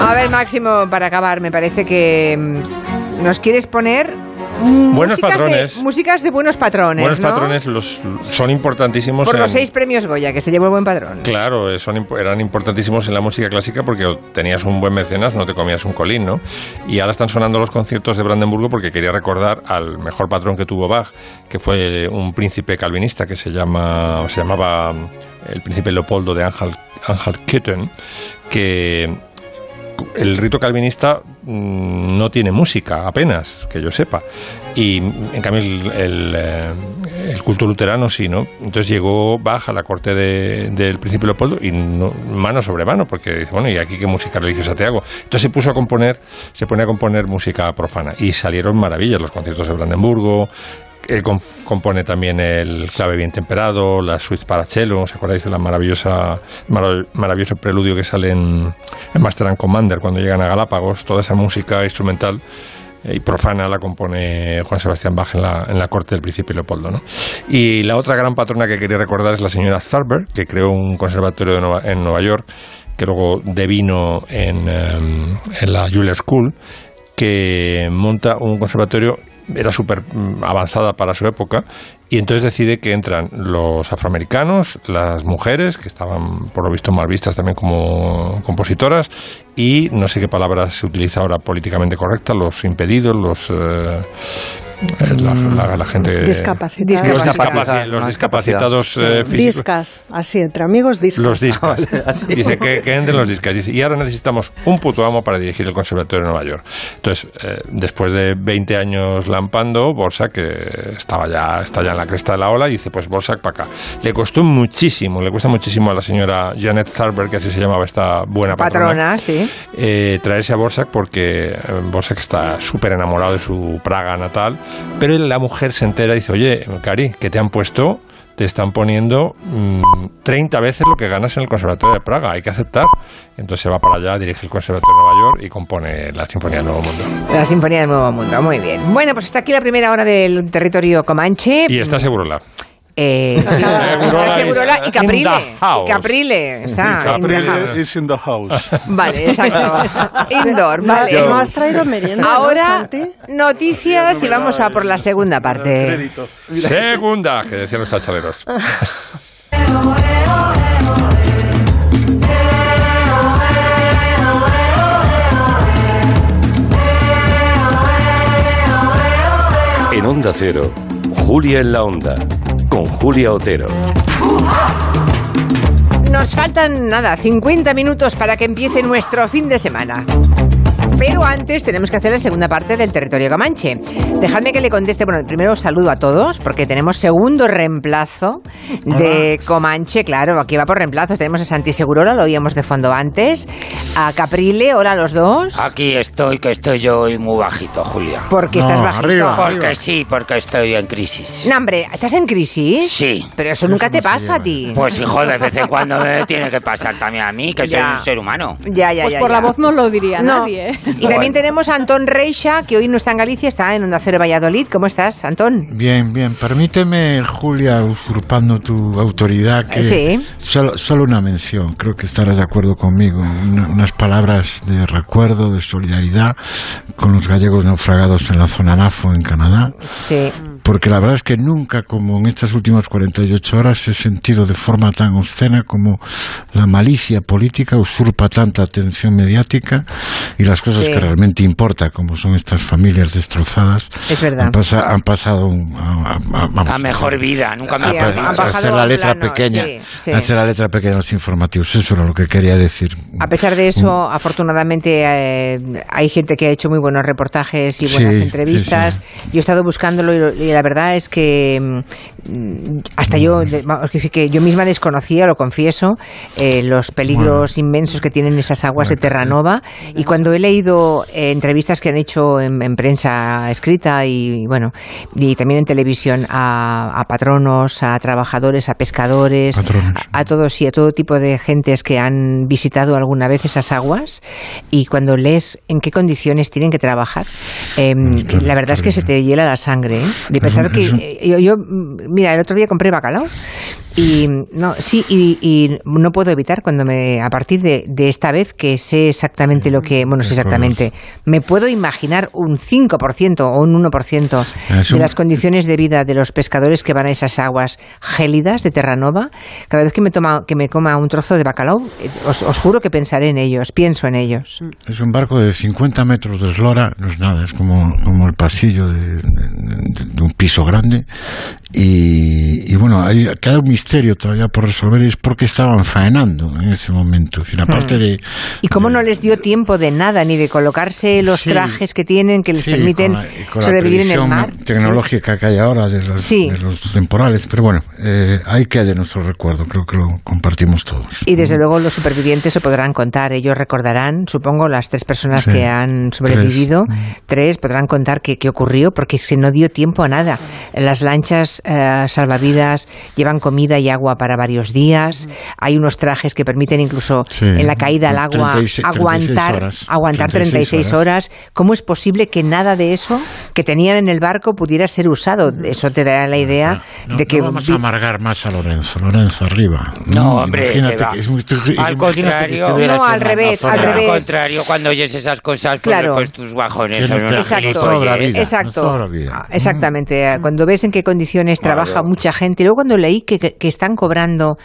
A ver, Máximo, para acabar, me parece que mm, nos quieres poner Buenos músicas patrones. De, músicas de buenos patrones, Buenos ¿no? patrones los, son importantísimos Por en, los seis premios Goya, que se llevó el buen patrón. Claro, eh, son, eran importantísimos en la música clásica porque tenías un buen mecenas, no te comías un colín, ¿no? Y ahora están sonando los conciertos de Brandenburgo porque quería recordar al mejor patrón que tuvo Bach, que fue un príncipe calvinista que se, llama, se llamaba mm, el príncipe Leopoldo de Ángel Köthen, que el rito calvinista mm, no tiene música apenas, que yo sepa. Y en cambio el, eh, culto luterano sí, ¿no? Entonces llegó Bach a la corte de- del príncipe Leopoldo y no- mano sobre mano, porque dice, bueno, ¿y aquí qué música religiosa te hago? Entonces se puso a componer, se pone a componer música profana. Y salieron maravillas, los conciertos de Brandenburgo, él com- compone también el clave bien temperado, la suite para cello, ¿os acordáis de la maravillosa marav- maravilloso preludio que sale en, Master and Commander cuando llegan a Galápagos? Toda esa música instrumental eh, y profana la compone Juan Sebastián Bach en la, en la corte del príncipe Leopoldo. ¿no? Y la otra gran patrona que quería recordar es la señora Tharber, que creó un conservatorio Nueva- en Nueva York, que luego devino en, em, en la Juilliard School, que monta un conservatorio, era súper mm, avanzada para su época, y entonces decide que entran los afroamericanos, las mujeres, que estaban por lo visto mal vistas también como compositoras, y no sé qué palabra se utiliza ahora políticamente correcta, los impedidos, los... eh, la, la- la gente... Discapacitados. Los, Discapacidad, discapaci- los discapacitados eh, físicos. discas, así, entre amigos, discas. Los discas. Dice que, que entren los discas. Dice, y ahora necesitamos un puto amo para dirigir el Conservatorio de Nueva York. Entonces, eh, después de 20 años lampando, Borsak, que estaba ya, está ya en la cresta de la ola, dice, pues Borsak para acá. Le costó muchísimo, le cuesta muchísimo a la señora Janet Tharber, que así se llamaba esta buena patrona, Patrona, sí. eh, traerse a Borsak porque eh, Borsak está súper enamorado de su Praga natal, pero la mujer se entera y dice, oye, Cari, que te han puesto, te están poniendo mm, 30 veces lo que ganas en el Conservatorio de Praga, hay que aceptar. Entonces se va para allá, dirige el Conservatorio de Nueva York y compone la Sinfonía del Nuevo Mundo. La Sinfonía del Nuevo Mundo, muy bien. Bueno, pues está aquí la primera hora del territorio Comanche. Y está Segurola. Eh, Segurola y Caprile. in the house. Y Caprile. en Caprile is in the house. Vale, exacto. Indoor, vale. no has traído merienda, ¿no, Ahora, noticias y vamos a por la segunda parte. Segunda, que decían los chachaleros. En Onda Cero, Julia en la Onda, con Julia Otero. Nos faltan nada, 50 minutos para que empiece nuestro fin de semana. Pero antes tenemos que hacer la segunda parte del territorio Comanche. Dejadme que le conteste. Bueno, primero saludo a todos, porque tenemos segundo reemplazo de Comanche. Claro, aquí va por reemplazos. Tenemos a Santi Segurola, lo oíamos de fondo antes. A Caprile, hola a los dos. Aquí estoy, que estoy yo hoy muy bajito, Julia. ¿Por qué estás bajito? Porque sí, porque estoy en crisis. No, hombre, ¿estás en crisis? Sí. Pero eso nunca te pasa a ti. Pues hijo, de vez en cuando me tiene que pasar también a mí, que soy Ya. un ser humano. Ya, ya, Pues ya. por ya. la voz no lo diría No. nadie. ¿eh? Y también tenemos a Antón Reixa, que hoy no está en Galicia, está en Onda Cero Valladolid. ¿Cómo estás, Antón? Bien, bien. Permíteme, Julia, usurpando tu autoridad, que Sí. solo, solo una mención, creo que estarás de acuerdo conmigo, una- unas palabras de recuerdo, de solidaridad con los gallegos naufragados en la zona NAFO en Canadá. Sí. Porque la verdad es que nunca, como en estas últimas 48 horas, he sentido de forma tan obscena como la malicia política usurpa tanta atención mediática y las cosas Sí. que realmente importan, como son estas familias destrozadas, Es verdad. han, pasa- han pasado un- a, a- a- vamos, A mejor vida, nunca Sí, han- a hacer la un letra plano, pequeña, sí, hacer la letra pequeña de los informativos. Eso era lo que quería decir. A pesar de eso, afortunadamente eh, hay gente que ha hecho muy buenos reportajes y Sí, buenas sí, entrevistas. Yo he estado buscándolo y, lo- la verdad es que mm, hasta yo, vamos, que sí que yo misma desconocía, lo confieso, eh, los peligros inmensos que tienen esas aguas de Terranova. Y cuando he leído eh, entrevistas que han hecho en, en prensa escrita y bueno, y también en televisión a, a patronos, a trabajadores, a pescadores, Patronos. a, a todos y a todo tipo de gentes que han visitado alguna vez esas aguas y cuando lees en qué condiciones tienen que trabajar, eh, la verdad es que se te hiela la sangre. ¿eh? De pensar que eh, yo, yo, mm, mira, el otro día compré bacalao y no, sí, y, y no puedo evitar cuando me, a partir de, de esta vez que sé exactamente lo que, bueno, sé exactamente, me puedo imaginar un 5% o un 1% Es de las condiciones de vida de los pescadores que van a esas aguas gélidas de Terranova. Cada vez que me, toma, que me coma un trozo de bacalao, eh, os, os juro que pensaré en ellos, pienso en ellos. Es un barco de 50 metros de eslora, no es nada, es como, como el pasillo de, de- de un piso grande. Y, y bueno, hay, queda un misterio todavía por resolver es por qué estaban faenando en ese momento. Es decir, aparte Hmm. de, ¿Y cómo no les dio tiempo de nada, ni de colocarse los Sí. trajes que tienen que les Sí, permiten con la- con la sobrevivir en el mar? tecnológica que hay ahora de los, Sí. de los temporales. Pero bueno, eh, ahí queda nuestro recuerdo, creo que lo compartimos todos. Y desde luego los supervivientes se podrán contar, ellos recordarán, supongo, las tres personas Sí, que han sobrevivido, tres, podrán contar qué, qué ocurrió, porque se no dio tiempo a nada. Las lanchas eh, salvavidas llevan comida comida y agua para varios días. Hay unos trajes que permiten incluso Sí, en la caída al agua 36 aguantar, horas. aguantar 36, 36 horas. ¿Cómo es posible que nada de eso que tenían en el barco pudiera ser usado? Eso te da la idea No, de que no vamos a amargar más a Lorenzo. Lorenzo, arriba. No, hombre, Imagínate que que es muy- Al imagínate que contrario. estuvieras No, al revés, al revés. Al contrario, cuando oyes esas cosas, pues, Claro. pues tus bajones Que son no Exacto. vida. Exacto. no. Ah, Exactamente. Cuando ves en qué condiciones trabaja mucha gente. Y luego cuando leí que, que- que están cobrando.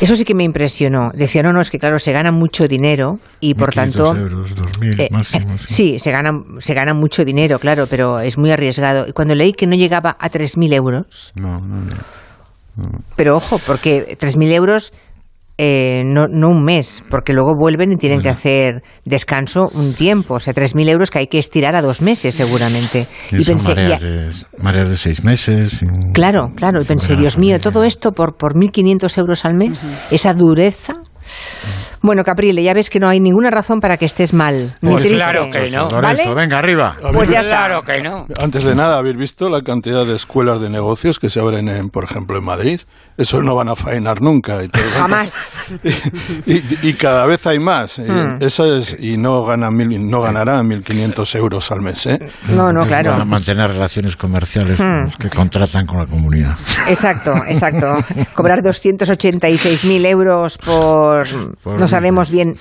Eso sí que me impresionó. Decía, no, no, es que claro, se gana mucho dinero y por 1.500 tanto. euros, 2.000 Eh, máximo. sí, se gana, se gana mucho dinero, claro, pero es muy arriesgado. Y cuando leí que no llegaba a 3.000 euros, No, no, no. pero ojo, porque 3.000 euros eh, no, no un mes, porque luego vuelven y tienen que hacer descanso un tiempo. O sea, 3.000 euros que hay que estirar a dos meses seguramente. Y son pensé, mareas, ya- de, mareas de seis meses. Claro, claro. Y pensé, Dios mío, todo esto por, por 1.500 euros al mes, esa dureza. Bueno, Caprile, ya ves que no hay ninguna razón para que estés mal. Ni Pues triste. claro que no. ¿Vale? Lorenzo, venga, arriba. Pues ya está. Claro que no. Antes de nada, ¿habéis visto la cantidad de escuelas de negocios que se abren, en, por ejemplo, en Madrid? Eso no van a faenar nunca. Y, todo eso. Jamás. y, y cada vez hay más. Eso es, y no, gana mil, no ganará 1.500 euros al mes. ¿eh? No, no, Para claro. mantener relaciones comerciales con Hmm. los que contratan con la comunidad. Exacto, exacto. Cobrar 286.000 euros por... Por No sabemos bien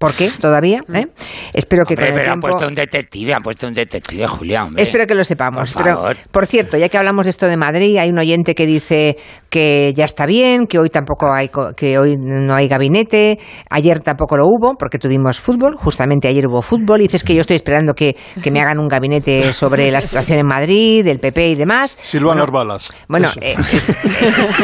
por qué todavía. ¿eh? Espero que Hombre, con el pero han tiempo... puesto un detective, han puesto un detective, Julia, hombre. Espero que lo sepamos. Por Pero, favor. por cierto, ya que hablamos de esto de Madrid, hay un oyente que dice que ya está bien, que hoy tampoco hay, co- que hoy no hay gabinete, ayer tampoco lo hubo porque tuvimos fútbol, justamente ayer hubo fútbol. Y dices que yo estoy esperando que, que me hagan un gabinete sobre la situación en Madrid, del PP y demás. Silvano Orbalas. Bueno, Eso. eh, es-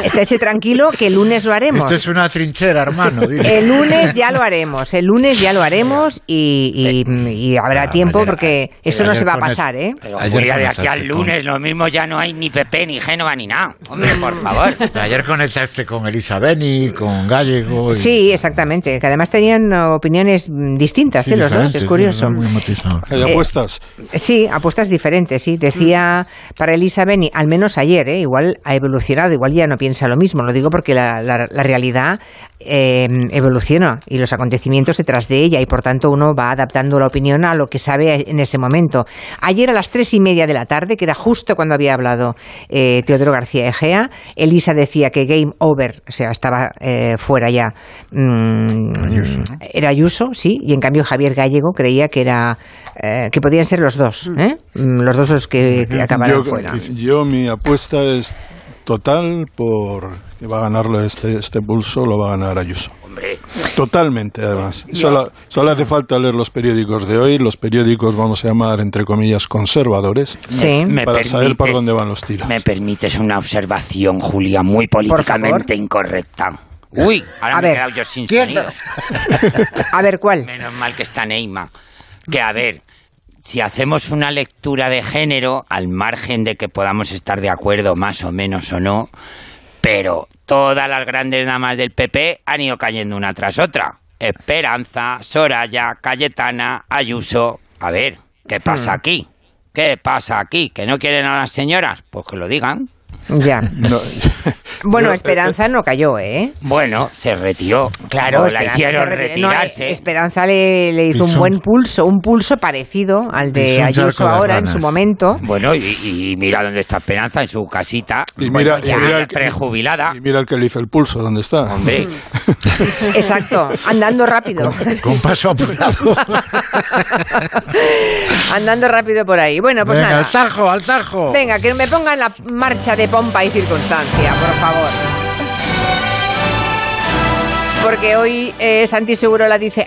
estése tranquilo que el lunes lo haremos. Esto es una trinchera, hermano. dile. El lunes ya lo haremos, el lunes ya lo haremos y, y- y habrá tiempo porque esto no se va a pasar, ¿eh? Pero Ayer Julia, de aquí al con- lunes lo mismo ya no hay ni PP, ni Génova, ni nada. Hombre, por favor. Ayer conectaste con Elisa Beni, con Gallego. y- Sí, exactamente, que además tenían opiniones mm, distintas, sí, ¿eh? Los dos, es sí, curioso. muy matizados. ¿Hay Eh, apuestas? Sí, apuestas diferentes, sí. Decía para Elisa Beni, al menos ayer, ¿eh? igual ha evolucionado, igual ya no piensa lo mismo. Lo digo porque la, la- la realidad eh, evoluciona y los acontecimientos detrás de ella y por tanto uno va adaptando la opinión a lo que sabe en ese momento. Ayer a las tres y media de la tarde, que era justo cuando había hablado eh, Teodoro García Egea, Elisa decía que game over, o sea, estaba eh, fuera ya. Mm, era Ayuso, sí, y en cambio Javier Gallego creía que era eh, que podían ser los dos, ¿eh? Mm, los dos los que, que acabaran yo, fuera. yo mi apuesta es total por que va a ganarlo este, este pulso, lo va a ganar Ayuso. Hombre, Totalmente, además. Solo, solo hace falta leer los periódicos de hoy, los periódicos, vamos a llamar, entre comillas, conservadores, Sí. me para saber por dónde van los tiros. Me permites una observación, Julia, muy políticamente incorrecta. Uy, ahora A me he ver. quedado yo sin sonido. A ver, ¿cuál? Menos mal que está Neymar. Que a ver, si hacemos una lectura de género, al margen de que podamos estar de acuerdo más o menos o no, pero todas las grandes damas del PP han ido cayendo una tras otra. Esperanza, Soraya, Cayetana, Ayuso. A ver, ¿qué pasa Hmm. aquí? ¿Qué pasa aquí? ¿Que no quieren a las señoras? Pues que lo digan. Ya. No, Bueno, Esperanza no cayó, ¿eh? Bueno, se retiró. Claro, O la hicieron se retiró. No, retirarse. Esperanza le, le hizo un buen pulso, un pulso parecido al de Ayuso de ahora en su momento. Bueno, y, y mira dónde está Esperanza, en su casita. Y Bueno, mira, ya y mira el prejubilada. y mira el que le hizo el pulso, ¿dónde está? Hombre, Exacto, andando rápido. Con paso apurado. andando rápido por ahí. Bueno, pues Venga, nada. al tajo, al tajo. Venga, que me pongan la marcha de pompa y circunstancia, por favor. Porque hoy eh, Santi Segurola dice,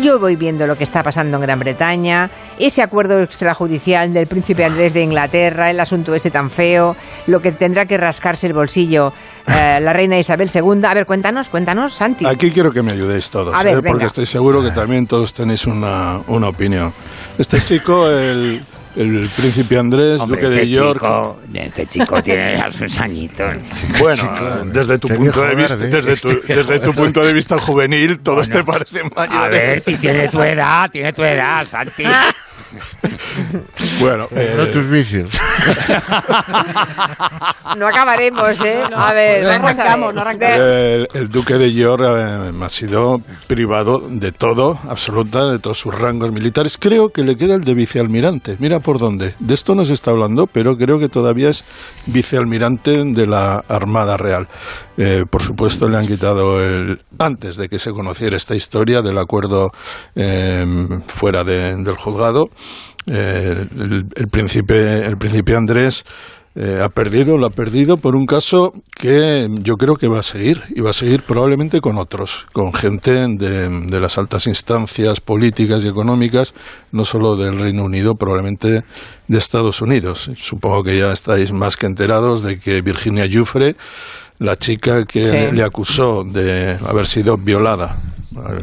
yo voy viendo lo que está pasando en Gran Bretaña, ese acuerdo extrajudicial del príncipe Andrés de Inglaterra, el asunto este tan feo, lo que tendrá que rascarse el bolsillo eh, la reina Isabel II. A ver, cuéntanos, cuéntanos, Santi. Aquí quiero que me ayudéis todos, A ver, ¿eh? porque estoy seguro que también todos tenéis una, una opinión. Este chico, el, el príncipe Andrés, hombre, duque este de York, chico, este chico tiene ya sus añitos. bueno, desde tu Este punto de vista, desde tu, desde tu punto de vista juvenil, todos te parecen mayores. A ver, si tiene tu edad, tiene tu edad, Santi. Bueno, eh, No tus vicios. No acabaremos, ¿eh? a ver, no arrancamos, no arrancamos. El, el duque de York eh, ha sido privado de todo, absoluta, de todos sus rangos militares. Creo que le queda el de vicealmirante. Mira por dónde. De esto no se está hablando, pero creo que todavía es vicealmirante de la Armada Real. Eh, por supuesto, le han quitado el. Antes de que se conociera esta historia del acuerdo eh, fuera de- del juzgado, eh, el, príncipe, el príncipe Andrés. Eh, ha perdido, lo ha perdido por un caso que yo creo que va a seguir y va a seguir probablemente con otros, con gente de, de las altas instancias políticas y económicas, no solo del Reino Unido, probablemente de Estados Unidos. Supongo que ya estáis más que enterados de que Virginia Giuffre, la chica que Sí. le acusó de haber sido violada,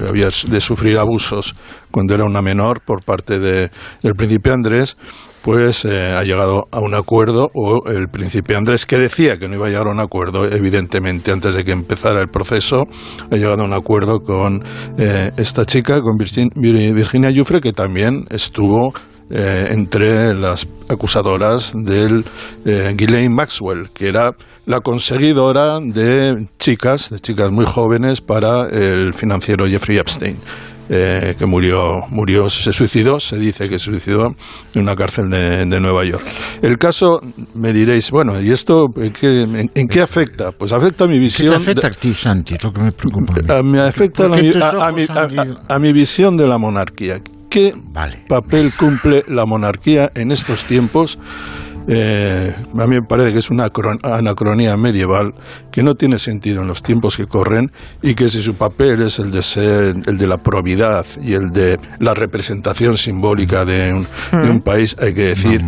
había de sufrir abusos cuando era una menor por parte de, del príncipe Andrés, pues eh, ha llegado a un acuerdo, o el príncipe Andrés, que decía que no iba a llegar a un acuerdo, evidentemente, antes de que empezara el proceso, ha llegado a un acuerdo con eh, esta chica, con Virgin- Vir- Virginia Giuffre, que también estuvo eh, entre las acusadoras del eh, Ghislaine Maxwell, que era la conseguidora de chicas, de chicas muy jóvenes para el financiero Jeffrey Epstein. eh, que murió, murió, se suicidó, se dice que se suicidó en una cárcel de, de Nueva York. El caso, me diréis, bueno, ¿y esto en qué, en- en qué afecta? Pues afecta a mi ¿Qué te visión. afecta de- a ti, Santi? Es lo que me preocupa. a mí. a- me afecta a, ¿Por la qué mi- a- a mi visión de la monarquía. ¿Qué papel cumple la monarquía en estos tiempos? Eh, a mí me parece que es una acro- anacronía medieval que no tiene sentido en los tiempos que corren y que si su papel es el de ser el de la probidad y el de la representación simbólica de un, de un país, hay que decir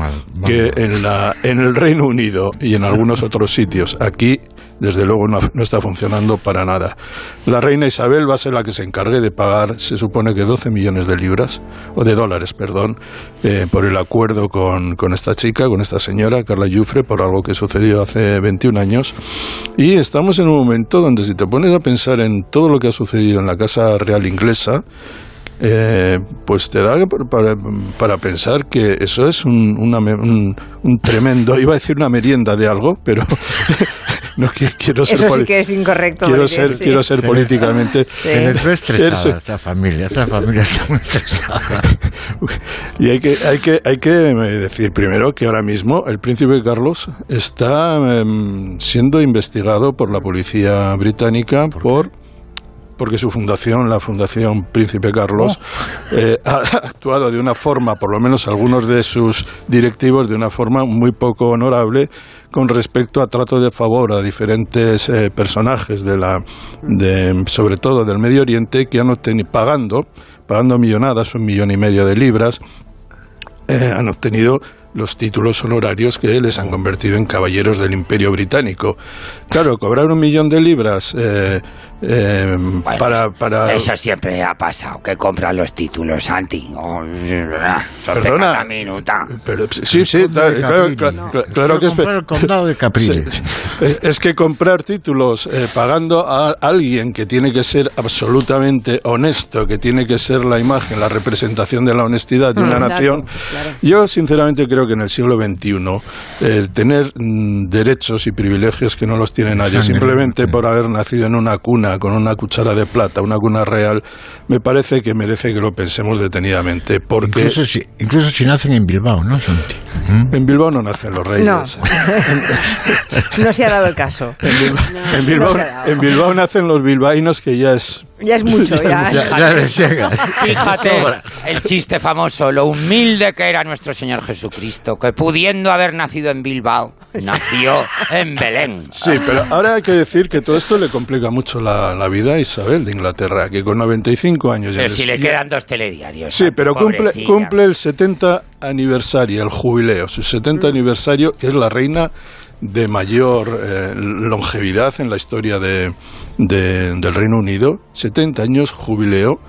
que en, la, en el Reino Unido y en algunos otros sitios aquí desde luego no, está funcionando para nada. La reina Isabel va a ser la que se encargue de pagar, se supone que 12 millones de libras, o de dólares, perdón, eh, por el acuerdo con, con esta chica, con esta señora, Carla Jufre, por algo que sucedió hace 21 años. Y estamos en un momento donde si te pones a pensar en todo lo que ha sucedido en la Casa Real Inglesa, eh, pues te da para, para pensar que eso es un, una un- un tremendo, iba a decir una merienda de algo, pero no qui- quiero ser Eso sí que es incorrecto. quiero ser sí. quiero ser políticamente Se les ve estresada Eso- esta familia, esta familia está muy estresada. y hay que hay que hay que eh, decir primero que ahora mismo el príncipe Carlos está em, siendo investigado por la policía británica por porque su fundación, la Fundación Príncipe Carlos, eh, ha actuado de una forma, por lo menos algunos de sus directivos, de una forma muy poco honorable con respecto a trato de favor a diferentes eh, personajes de la, de, sobre todo del Medio Oriente, que han obtenido pagando, pagando millonadas, un millón y medio de libras, eh, han obtenido los títulos honorarios que les han convertido en caballeros del Imperio Británico. Claro, cobrar un millón de libras eh, eh, para, para... Eso siempre ha pasado, que compran los títulos, Santi. Oh, Perdona. Minuta. Pero, sí, sí, claro, claro, claro que es... el condado de Capri. Sí. Es que comprar títulos eh, pagando a alguien que tiene que ser absolutamente honesto, que tiene que ser la imagen, la representación de la honestidad de Mm, una exacto, nación, yo sinceramente creo que en el siglo XXI eh, tener mm, derechos y privilegios que no los tiene nadie, simplemente por haber nacido en una cuna con una cuchara de plata, una cuna real, me parece que merece que lo pensemos detenidamente, porque... Incluso si, incluso si nacen en Bilbao, ¿no, Santi? En Bilbao no nacen los reyes. No. No se ha dado el caso. En Bilbao, No en nacen los bilbaínos que ya es... Ya es mucho, ya. Fíjate el chiste famoso, lo humilde que era nuestro Señor Jesucristo, que pudiendo haber nacido en Bilbao, nació en Belén. Sí, pero ahora hay que decir que todo esto le complica mucho la, la vida a Isabel de Inglaterra, que con 95 años... ya Pero les- si le ya- quedan dos telediarios. Sí, pero cumple, pobrecilla. cumple el 70 aniversario, el jubileo, su 70 aniversario, que es la reina de mayor eh, longevidad en la historia de, de- del Reino Unido. 70 años jubileo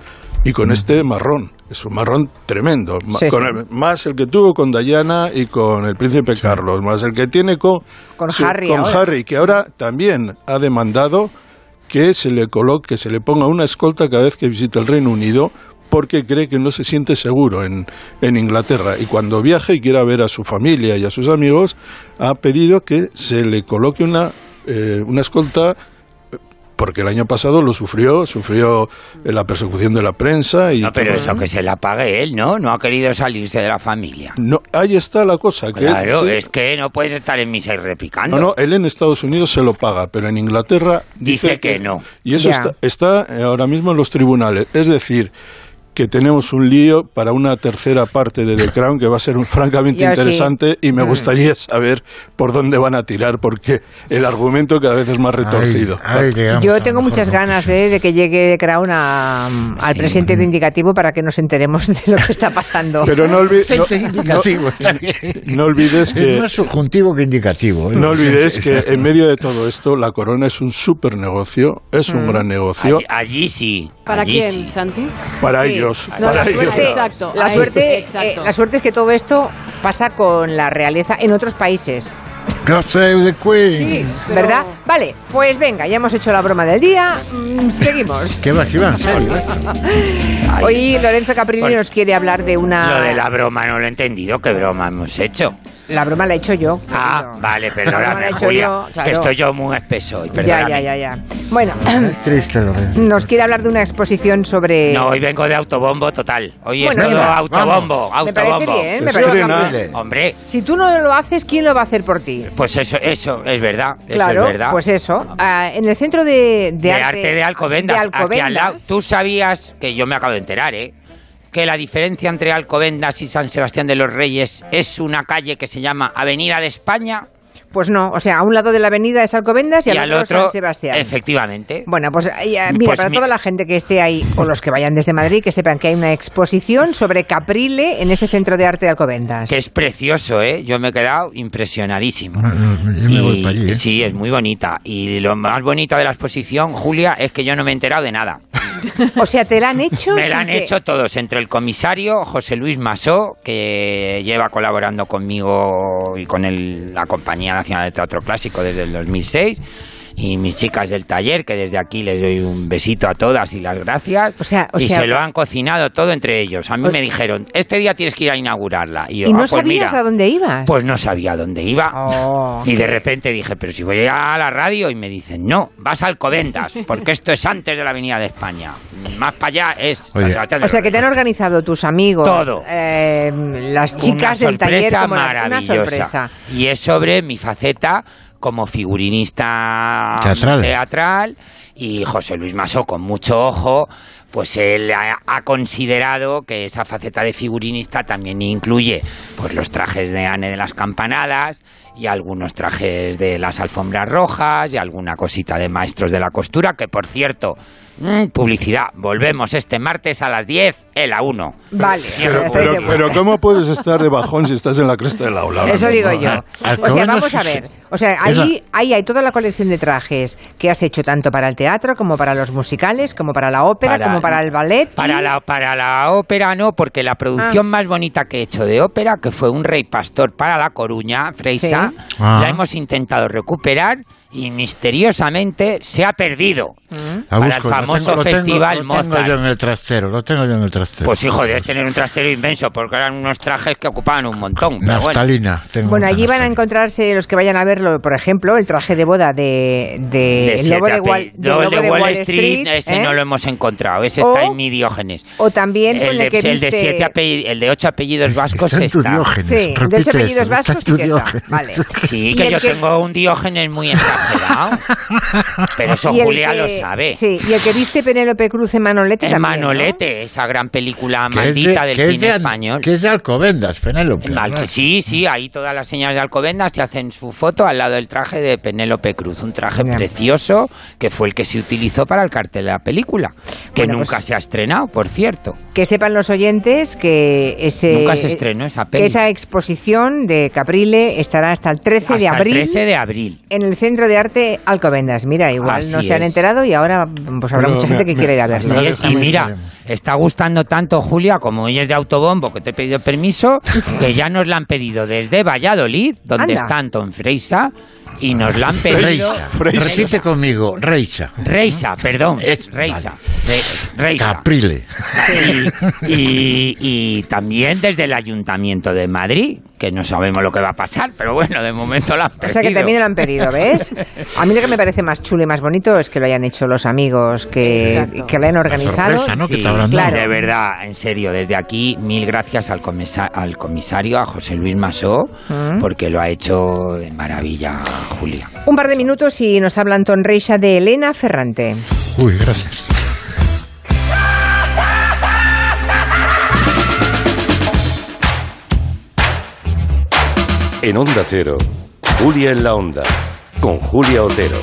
y con este marrón. Es un marrón tremendo. Ma- Sí, con sí. el- más el que tuvo con Diana y con el príncipe Carlos, más el que tiene con, Con su- Harry con. Harry, que ahora también ha demandado que se le coloque, que se le ponga una escolta cada vez que visita el Reino Unido porque cree que no se siente seguro en, en Inglaterra. Y cuando viaja y quiera ver a su familia y a sus amigos, ha pedido que se le coloque una, eh, una escolta porque el año pasado lo sufrió, sufrió la persecución de la prensa y No, pero todo. eso que se la pague él, ¿no? No ha querido salirse de la familia. No, ahí está la cosa. Que él- Claro, sí. es que no puedes estar en misa y repicando. No, no, él en Estados Unidos se lo paga, pero en Inglaterra Dice que no. Y eso está, está ahora mismo en los tribunales. Es decir, que tenemos un lío para una tercera parte de The Crown que va a ser un- francamente Yo sí. interesante y me Mm. gustaría saber por dónde van a tirar porque el argumento cada vez es más retorcido. Yo tengo muchas ganas eh, de que llegue Crown a- al presente de indicativo para que nos enteremos de lo que está pasando. Pero no, olvi- no- no olvides que Es más subjuntivo que indicativo. ¿eh? no olvides que en medio de todo esto la corona es un super negocio, es un Mm. gran negocio Allí, allí sí. ¿Para allí quién, sí. Santi? para Sí. Ellos, No, para la ellos. suerte, Exacto, la ahí, suerte, exacto. eh, la suerte es que todo esto pasa con la realeza en otros países. God save the Queen. Sí, ¿verdad? Vale, pues venga, ya hemos hecho la broma del día. mm, seguimos. ¿eh? Hoy Lorenzo Caprini nos quiere hablar de una. Lo de la broma no lo he entendido. ¿Qué broma hemos hecho? La broma la he hecho yo. Ah, vale, La perdóname, he hecho Julia. yo, claro. Que estoy yo muy espeso. y Ya, perdóname. ya, ya, ya. Bueno, Es triste, Lorenzo. nos quiere hablar de una exposición sobre. No, hoy vengo de autobombo total. Hoy Bueno, es todo venga, autobombo, Me parece autobombo. bien, me parece bien. Hombre, Si tú no lo haces, ¿quién lo va a hacer por ti? pues eso, eso es verdad. Claro, eso es verdad. pues eso. Ah, en el centro de, de de arte, arte de Alcobendas, de aquí al Alcobendas, lado. Tú sabías, que yo me acabo de enterar, ¿eh? Que la diferencia entre Alcobendas y San Sebastián de los Reyes es una calle que se llama Avenida de España Pues no, o sea, a un lado de la avenida es Alcobendas y, y al otro, otro, San Sebastián. efectivamente. Bueno, pues eh, mira, Pues para mi- toda la gente que esté ahí o los que vayan desde Madrid, que sepan que hay una exposición sobre Caprile en ese centro de arte de Alcobendas. Que es precioso, ¿eh? Yo me he quedado impresionadísimo. Yo me voy para allí. ¿eh? Sí, es muy bonita. Y lo más bonito de la exposición, Julia, es que yo no me he enterado de nada. O sea, te la han hecho. Me la han que- hecho todos, entre el comisario José Luis Masó, que lleva colaborando conmigo y con el- la Compañía Nacional de Teatro Clásico desde el 2006, y mis chicas del taller, que desde aquí les doy un besito a todas y las gracias. o sea- y sea- se lo han cocinado todo entre ellos. A mí me dijeron, este día tienes que ir a inaugurarla. Y, yo, ¿Y no "Ah, pues sabías mira". a dónde ibas? Pues no sabía dónde iba. Oh. Y de repente dije, pero si voy a la radio y me dicen, no, vas a Alcobendas, porque esto es antes de la Avenida de España. Más para allá es... Oye, O sea, que te han organizado tus amigos. Todo. eh, las chicas una del taller. sorpresa como maravillosa. Una sorpresa. Y es sobre mi faceta como figurinista Teatral. teatral y José Luis Maso con mucho ojo pues él ha, ha considerado que esa faceta de figurinista también incluye pues los trajes de Anne de las campanadas y algunos trajes de las alfombras rojas y alguna cosita de maestros de la costura que por cierto mm, publicidad volvemos este martes a las 10 en la 1 Vale. Pero, ¿cómo puedes estar de bajón si estás en la cresta de la ola? Eso digo yo. O sea, vamos a ver. O sea, ahí, ahí hay toda la colección de trajes que has hecho tanto para el teatro como para los musicales, como para la ópera, Para- como para el ballet. Para la, para la ópera no, porque la producción Ah. más bonita que he hecho de ópera, que fue un rey pastor para La Coruña, Freisa, Sí. Ah. la hemos intentado recuperar y misteriosamente se ha perdido. Mm. Para busco, el lo famoso tengo- lo tengo- festival lo tengo Mozart. yo en el trastero, lo tengo yo en el trastero. Pues hijo, debes tener un trastero inmenso, porque eran unos trajes que ocupaban un montón. bueno. Naftalina. tengo Bueno, mucha allí van a encontrarse los que vayan a verlo, por ejemplo, el traje de boda de, de, De lobo de Wall, el lobo de Wall, Street, ese ¿eh? no lo hemos encontrado. Ese O- está en mi Diógenes. O también El de, el que el de viste- siete apellidos- el de ocho apellidos vascos Está en tu está. Diógenes. Sí, de repite ocho apellidos vascos está. Vale. Sí, que yo tengo un Diógenes muy exagerado. Pero eso Julia que- lo sabe. Sí, y el que viste Penélope Cruz en Manolete En también, ¿no? Manolete, esa gran película es de- maldita del que es cine de- español. Que es de Alcobendas, Penélope. Mal- ¿no? Sí, sí, ahí todas las señoras de Alcobendas te hacen su foto al lado del traje de Penélope Cruz, un traje Bien. precioso que fue el que se utilizó para el cartel de la película, que Bueno, nunca pues- se ha estrenado, por cierto. Que sepan los oyentes que ese Nunca se estrenó esa peli. esa exposición de Caprile estará hasta el 13 de Hasta abril. el 13 de abril. En el Centro de Arte Alcobendas. Mira, igual Así no se han es. enterado y ahora pues habrá Pero mucha me- gente que me- quiere ir a verlo. Así es, y mira, está gustando tanto Julia como ella es de autobombo que te he pedido permiso, que ya nos la han pedido desde Valladolid, donde Anda. está Anton Freisa, y nos la han pedido. Reisa. Repite conmigo, Reisa. Reisa, perdón, Es- Reisa. vale. Reisa. Caprile. Y, y- y también desde el Ayuntamiento de Madrid, que no sabemos lo que va a pasar, pero bueno, de momento la han O pedido. sea que también lo han pedido, ¿ves? A mí lo que me parece más chulo y más bonito es que lo hayan hecho los amigos que, que lo hayan organizado. Sí, claro. De verdad, en serio, desde aquí, mil gracias al, comisa- al comisario, a José Luis Masó, Mm. porque lo ha hecho de maravilla, Julia. Un par de minutos y nos habla Anton Reixa de Elena Ferrante. Uy, gracias. En Onda Cero, Julia en la Onda, con Julia Otero.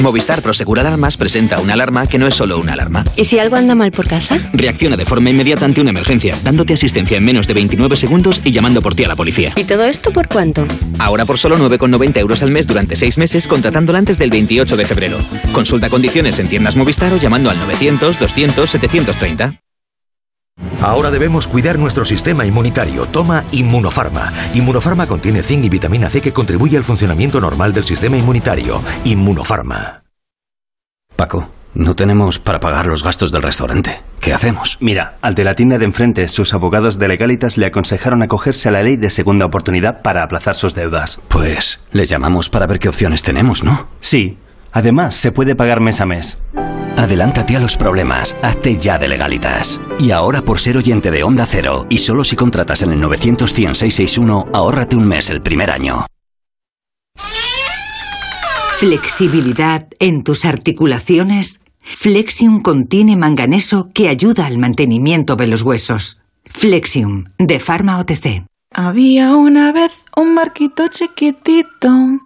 Movistar Prosegur Alarmas presenta una alarma que no es solo una alarma. ¿Y si algo anda mal por casa? Reacciona de forma inmediata ante una emergencia, dándote asistencia en menos de 29 segundos y llamando por ti a la policía. ¿Y todo esto por cuánto? Ahora por solo 9,90 euros al mes durante 6 meses, contratándola antes del 28 de febrero. Consulta condiciones en tiendas Movistar o llamando al 900 200 730. Ahora debemos cuidar nuestro sistema inmunitario. Toma Inmunofarma. Inmunofarma contiene zinc y vitamina C que contribuye al funcionamiento normal del sistema inmunitario. Inmunofarma. Paco, no tenemos para pagar los gastos del restaurante. ¿Qué hacemos? Mira, al de la tienda de enfrente, sus abogados de legalitas le aconsejaron acogerse a la ley de segunda oportunidad para aplazar sus deudas. Pues les llamamos para ver qué opciones tenemos, ¿no? Sí. Además, se puede pagar mes a mes. Adelántate a los problemas, hazte ya de legalitas. Y ahora por ser oyente de Onda Cero, y solo si contratas en el 900 100 661, ahórrate un mes el primer año. Flexibilidad en tus articulaciones. Flexium contiene manganeso que ayuda al mantenimiento de los huesos. Flexium, de Pharma OTC. Había una vez un barquito chiquitito.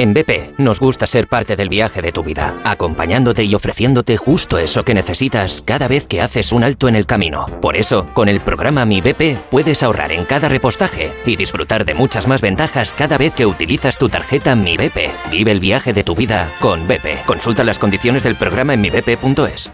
En BP nos gusta ser parte del viaje de tu vida, acompañándote y ofreciéndote justo eso que necesitas cada vez que haces un alto en el camino. Por eso, con el programa Mi BP puedes ahorrar en cada repostaje y disfrutar de muchas más ventajas cada vez que utilizas tu tarjeta Mi BP. Vive el viaje de tu vida con BP. Consulta las condiciones del programa en mibp.es.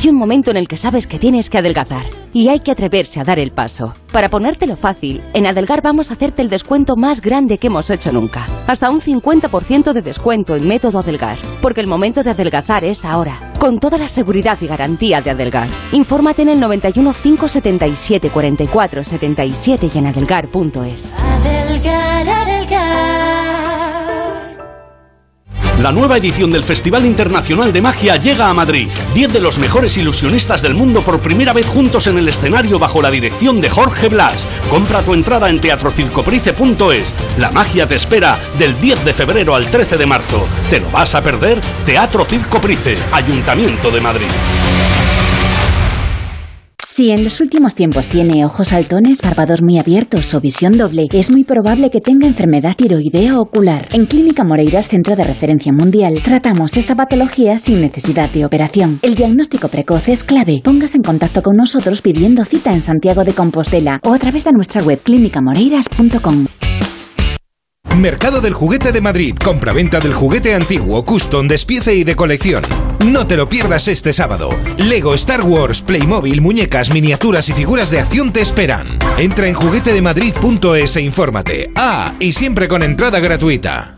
Hay un momento en el que sabes que tienes que adelgazar y hay que atreverse a dar el paso. Para ponértelo fácil, en Adelgar vamos a hacerte el descuento más grande que hemos hecho nunca. Hasta un 50% de descuento en método Adelgar, porque el momento de adelgazar es ahora, con toda la seguridad y garantía de Adelgar. Infórmate en el 91 577 44 77 y en adelgar.es. Adelgar, adelgar. La nueva edición del Festival Internacional de Magia llega a Madrid. Diez de los mejores ilusionistas del mundo por primera vez juntos en el escenario bajo la dirección de Jorge Blas. Compra tu entrada en teatrocircoprice.es. La magia te espera del 10 de febrero al 13 de marzo. ¿Te lo vas a perder? Teatro Circo Price, Ayuntamiento de Madrid. Si en los últimos tiempos tiene ojos saltones, párpados muy abiertos o visión doble, es muy probable que tenga enfermedad tiroidea ocular. En Clínica Moreiras, centro de referencia mundial, tratamos esta patología sin necesidad de operación. El diagnóstico precoz es clave. Póngase en contacto con nosotros pidiendo cita en Santiago de Compostela o a través de nuestra web clínicamoreiras.com. Mercado del Juguete de Madrid. Compraventa del juguete antiguo, custom, despiece y de colección. No te lo pierdas este sábado. Lego, Star Wars, Playmobil, muñecas, miniaturas y figuras de acción te esperan. Entra en juguetedemadrid.es e infórmate. Ah, y siempre con entrada gratuita.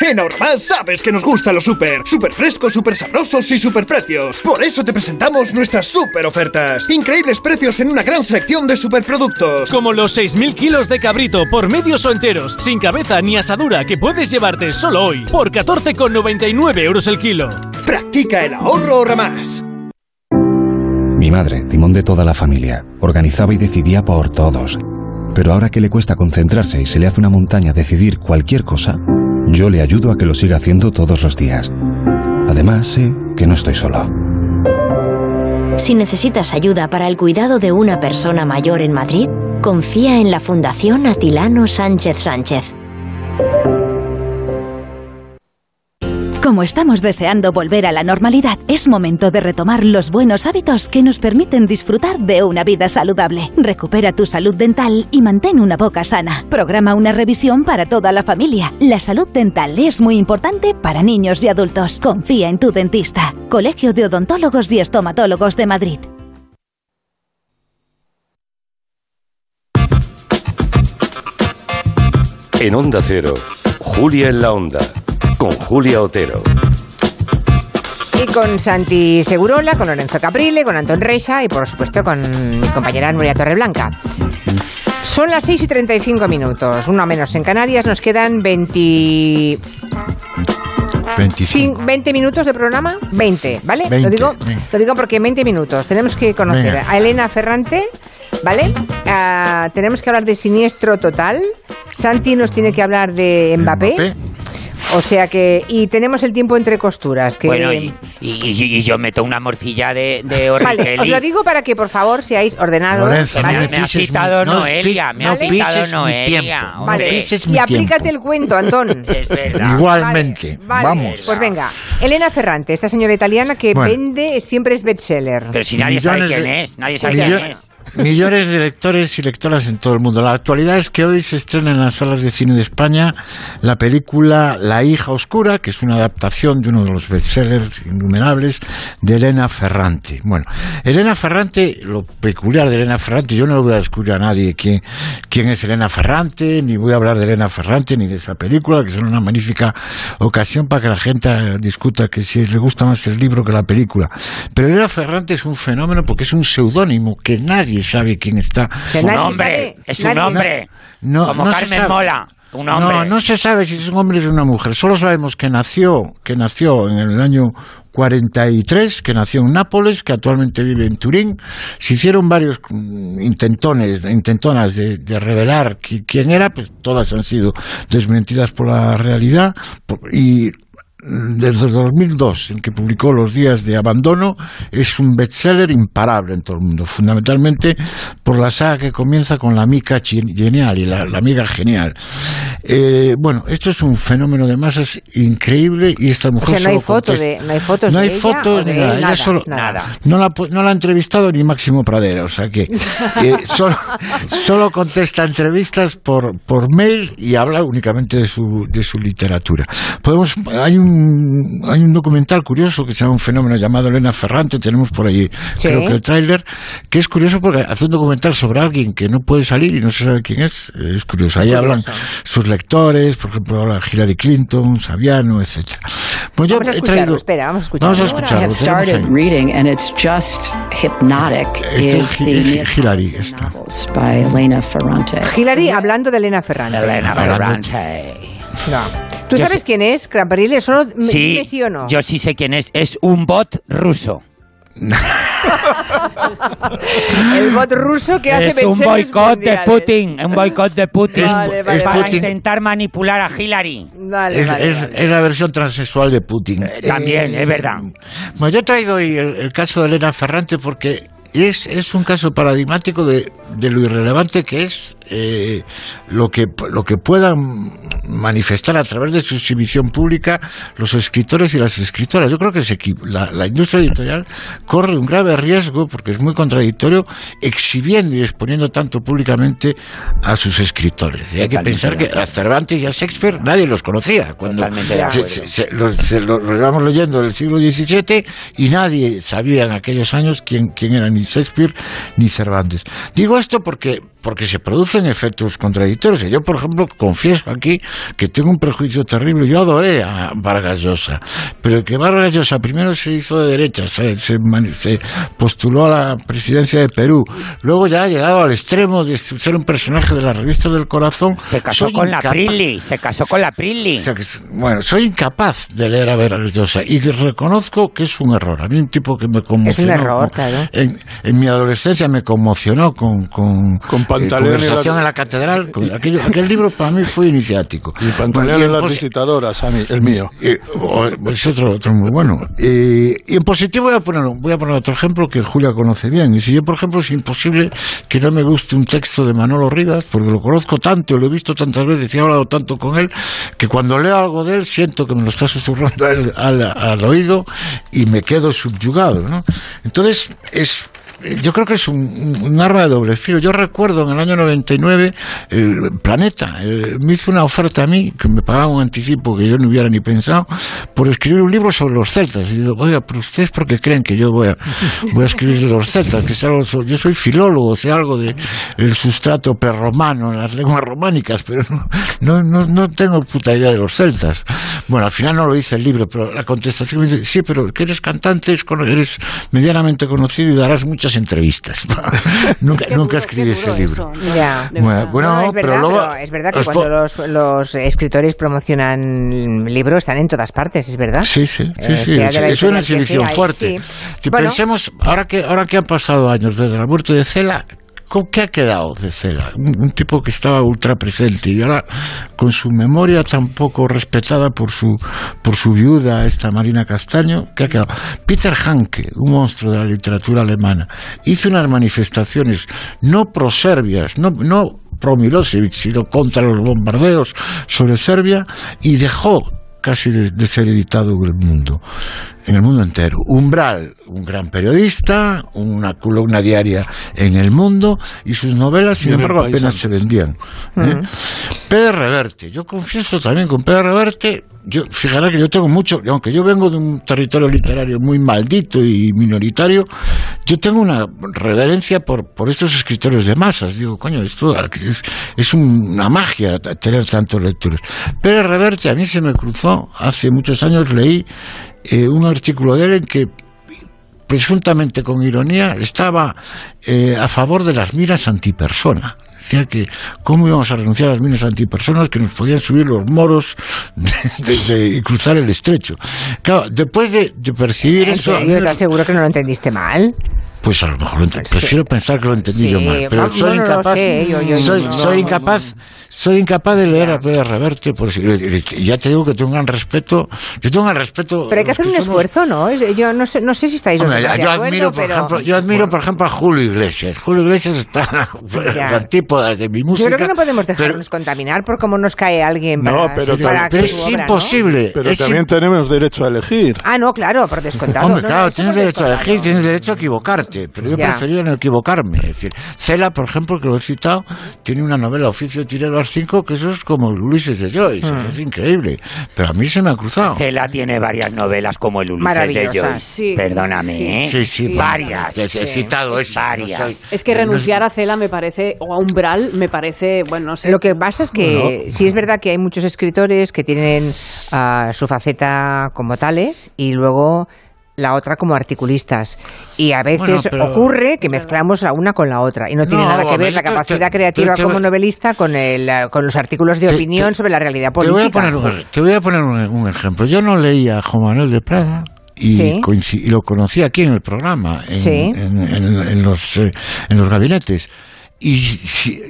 En Normal sabes que nos gustan los super, super frescos, super sabrosos y super precios. Por eso te presentamos nuestras super ofertas. Increíbles precios en una gran selección de superproductos. Como los 6.000 kilos de cabrito por medios o enteros, sin cabeza ni asadura, que puedes llevarte solo hoy por 14,99 euros el kilo. Practica el ahorro ahorra más. Mi madre, timón de toda la familia, organizaba y decidía por todos. Pero ahora que le cuesta concentrarse y se le hace una montaña decidir cualquier cosa, yo le ayudo a que lo siga haciendo todos los días. Además, sé que no estoy solo. Si necesitas ayuda para el cuidado de una persona mayor en Madrid, confía en la Fundación Atilano Sánchez Sánchez. Como estamos deseando volver a la normalidad, es momento de retomar los buenos hábitos que nos permiten disfrutar de una vida saludable. Recupera tu salud dental y mantén una boca sana. Programa una revisión para toda la familia. La salud dental es muy importante para niños y adultos. Confía en tu dentista. Colegio de Odontólogos y Estomatólogos de Madrid. En Onda Cero, Julia en la Onda, con Julia Otero. Y con Santi Segurola, con Lorenzo Caprile, con Antón Reixa y por supuesto con mi compañera Nuria Torreblanca. Son las 6 y 35 minutos, uno menos en Canarias, nos quedan 20... 25. 20 minutos de programa, 20, ¿vale? 20, lo, digo, venga. lo digo porque en 20 minutos tenemos que conocer Venga. a Elena Ferrante, ¿vale? Ah, tenemos que hablar de siniestro total. Santi nos tiene que hablar de Mbappé. Mbappé. O sea que. Y tenemos el tiempo entre costuras. Que, Bueno, y, y- y- y yo meto una morcilla de, de Vale, os lo digo para que por favor seáis ordenados. Lorenzo, ¿vale? no me ha pises citado mi- no Noelia, me ha no citado pises mi Noelia. Vale, pises y mi aplícate tiempo. el cuento, Antón. Es verdad. Igualmente, Vale, vamos. Pues venga, Elena Ferrante, esta señora italiana que Bueno. vende, siempre es bestseller. Pero si nadie sabe quién de- es, nadie sabe quién es. Millones de lectores y lectoras en todo el mundo. La actualidad es que hoy se estrena en las salas de cine de España la película La hija oscura, que es una adaptación de uno de los bestsellers innumerables de Elena Ferrante. Bueno, Elena Ferrante, lo peculiar de Elena Ferrante, yo no le voy a descubrir a nadie quién, quién es Elena Ferrante, ni voy a hablar de Elena Ferrante, ni de esa película, que es una magnífica ocasión para que la gente discuta que si le gusta más el libro que la película. Pero Elena Ferrante es un fenómeno porque es un seudónimo que nadie sabe quién está. Es un hombre, es un hombre. No, Como no se Carmen sabe. Mola, un hombre. No, no se sabe si es un hombre o es una mujer. Solo sabemos que nació, que nació en el año 43, que nació en Nápoles, que actualmente vive en Turín. Se hicieron varios mm, intentones, intentonas de, de revelar qui- quién era, pues todas han sido desmentidas por la realidad. y desde el 2002, en que publicó Los días de abandono, es un bestseller imparable en todo el mundo, fundamentalmente por la saga que comienza con la chi- genial y la, la amiga genial. Eh, bueno, esto es un fenómeno de masas increíble y esta O mujer sea, no hay, foto de, no hay fotos no de ella fotos o de nada, solo- no la, no la ha entrevistado ni Máximo Pradera, o sea que eh, solo, solo contesta entrevistas por, por mail y habla únicamente de su, de su literatura. Podemos, hay, un, hay un documental curioso que se llama Un fenómeno llamado Elena Ferrante, tenemos por ahí Sí. creo que el tráiler, que es curioso porque hace un documental sobre alguien que no puede salir y no se sabe quién es, es curioso. Ahí hablan sus lectores, por ejemplo, habla Hillary Clinton, Saviano, etcétera. Pues yo a he traído... espera, vamos a escucharlo. Vamos a escucharlo. Have started reading, and it's just hypnotic. Is es Neapolitan Hillary, esta. novels by Elena Ferrante. Hillary hablando de Elena Ferrante. Elena. Ferrante. No. ¿Tú Yo sabes sé- quién es, Cramperile? Solo me- Sí, dime sí o no. yo sí sé quién es. Es un bot ruso. El bot ruso que hace es un boicot de. Putin, un boicot de Putin Vale, vale, para intentar manipular a Hillary. Vale, Es, vale, es- vale. es la versión transexual de Putin. también, es verdad. Bueno, yo he traído hoy el, el caso de Elena Ferrante porque es, es un caso paradigmático de, de lo irrelevante que es eh, lo, que, lo que puedan manifestar a través de su exhibición pública los escritores y las escritoras. Yo creo que se la, la industria editorial corre un grave riesgo, porque es muy contradictorio, exhibiendo y exponiendo tanto públicamente a sus escritores. Y hay que pensar que a Cervantes y a Shakespeare nadie los conocía. Cuando se, se- se- los, se- los- los leyendo del siglo XVII y nadie sabía en aquellos años quién, quién eran ni Shakespeare ni Cervantes. Digo esto porque porque se producen efectos contradictorios. Yo, por ejemplo, confieso aquí que tengo un prejuicio terrible. Yo adoré a Vargas Llosa, pero que Vargas Llosa primero se hizo de derecha, se, se, se postuló a la presidencia de Perú, luego ya ha llegado al extremo de ser un personaje de la revista del corazón. Se casó Soy con la Prilly, se casó con la Prilly. es- bueno, soy incapaz de leer a Vargas Llosa y reconozco que es un error. A mí un tipo que me conmocionó. error, con- claro. En, en mi adolescencia me conmocionó con, con, con Pantaleón y conversación la- en la catedral. con- aquello- aquel libro para mí fue iniciático. Y Pantaleón en las pos- visitadoras, a mí, el mío. eh, es otro, otro muy bueno. Eh, y en positivo voy a, poner, voy a poner otro ejemplo que Julia conoce bien. Y si yo, por ejemplo, es imposible que no me guste un texto de Manolo Rivas, porque lo conozco tanto, lo he visto tantas veces y he hablado tanto con él, que cuando leo algo de él siento que me lo está susurrando a él al, al oído y me quedo subyugado. ¿no? Entonces, es yo creo que es un, arma de doble filo. Yo recuerdo en el año 99, el Planeta eh, me hizo una oferta a mí, que me pagaba un anticipo que yo no hubiera ni pensado, por escribir un libro sobre los celtas. Y digo, oiga, pero ustedes porque creen que yo voy a, voy a escribir de los celtas, que es algo yo soy filólogo, sé algo de el sustrato prerromano, las lenguas románicas, pero no, no, no, tengo puta idea de los celtas. Bueno, al final no lo hice el libro, pero la contestación me dice, sí, pero que eres cantante, eres medianamente conocido y darás muchas entrevistas. nunca nunca escribí ese libro. Ya. Bueno, bueno, No, es pero verdad, luego... pero es verdad que cuando los, los escritores promocionan libros están en todas partes, es verdad. Sí, sí, sí, Eh, sí, es una exhibición fuerte. sí. Si Bueno. pensemos, ahora que, ahora que han pasado años desde la muerte de Cela, ¿con ¿qué ha quedado de Cela? Un, un tipo que estaba ultra presente y ahora con su memoria tan poco respetada por su, por su viuda, esta Marina Castaño, ¿qué ha quedado? Peter Hanke, un monstruo de la literatura alemana, hizo unas manifestaciones no proserbias, no, no pro Milosevic, sino contra los bombardeos sobre Serbia y dejó casi de- deshereditado en el mundo, en el mundo entero. Umbral, un gran periodista, una columna diaria en el mundo y sus novelas, sin embargo, apenas se vendían. ¿eh? Pedro Reverte, yo confieso también con Pedro Reverte, yo, fijará que yo tengo mucho, aunque yo vengo de un territorio literario muy maldito y minoritario, yo tengo una reverencia por, por estos escritores de masas. Digo, coño, esto es, es una magia tener tantos lectores. Pedro Reverte a mí se me cruzó, hace muchos años leí eh, un artículo de él en que presuntamente con ironía, estaba eh, a favor de las minas antipersona. Decía que cómo íbamos a renunciar a las minas antipersonas que nos podían subir los moros de, de- de- y cruzar el estrecho. Claro, después de, percibir ¿En eso, me- ¿Te aseguro que no lo entendiste mal? Pues a lo mejor lo ent- prefiero pensar que lo entendí yo Sí, mal, pero soy incapaz, sé, yo- yo- soy, no, soy no, incapaz, soy incapaz de leer a Pedro Reverte, por si- ya te digo que tengo un gran respeto, yo tengo un gran respeto. Pero hay que hacer un somos- esfuerzo, ¿no? Es- Yo no sé, no sé si estáis Hombre, yo de acuerdo, admiro, por pero- ejemplo, yo admiro, por ejemplo, a Julio Iglesias. Julio Iglesias está en las antípodas de mi Yo música. creo que no podemos dejarnos contaminar por cómo nos cae alguien para, No, pero, para obra, ¿no? Pero también tenemos derecho a elegir. Ah, no, claro, por descontado. Hombre, claro, tienes derecho a elegir, tienes derecho a equivocarte, pero yo Ya. prefería no equivocarme. Es decir, Cela, por ejemplo, que lo he citado, tiene una novela, Oficio de Tirero a las 5, que eso es como el Ulises de Joyce, eso Mm. es increíble. Pero a mí se me ha cruzado. Cela tiene varias novelas como el Ulises de Joyce. sí. Perdóname, Sí. ¿eh? Sí, sí, varias. He, he citado esa. Varias. no Es que no- renunciar a Cela me parece, o a Umbral, me parece, bueno, no sé. Lo que pasa es que sí es verdad que hay muchos escritores que tienen ah, su faceta como tales y luego la otra como articulistas. Y a veces Bueno, pero- ocurre que mezclamos la una con la otra y no tiene No, nada que ver la capacidad te- creativa te- te como novelista con, el, con los artículos de opinión sobre la realidad Te voy a política. poner un, te voy a poner un, un ejemplo. Yo no leía a Juan Manuel de Prada. Y, Sí. coinci- y lo conocí aquí en el programa, en, Sí. en- en- en los, eh, en los gabinetes. Y si-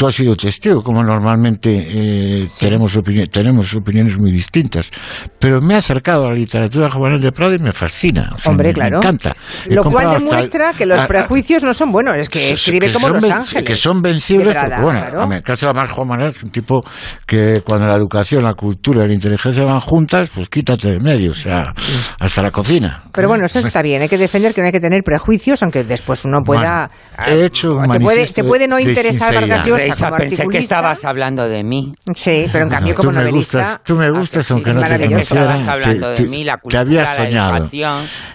tú has sido testigo, como normalmente eh, tenemos, opini- tenemos opiniones muy distintas. Pero me he acercado a la literatura Manuel de Prada y me fascina. o sea, Hombre, me, me claro. encanta. He Lo cual demuestra que los a- a- prejuicios no son buenos, es que se- escribe que como Los Ángeles. Que son vencibles, porque, bueno, claro. a mí, Mark Juan Manuel es un tipo que cuando la educación, la cultura y la inteligencia van juntas, pues quítate de medio, o sea, hasta la cocina. Pero bueno, eso está bien, hay que defender que no hay que tener prejuicios, aunque después uno pueda... Bueno, he hecho un te puede, te puede no interesar. Vargas Llosa, Vais a como pensar que estabas hablando de mí. Sí, pero en cambio tú como me novelista... gustas, tú me gustas aunque no te maravilloso. conociera. Estabas hablando te, de mí, la te había soñado.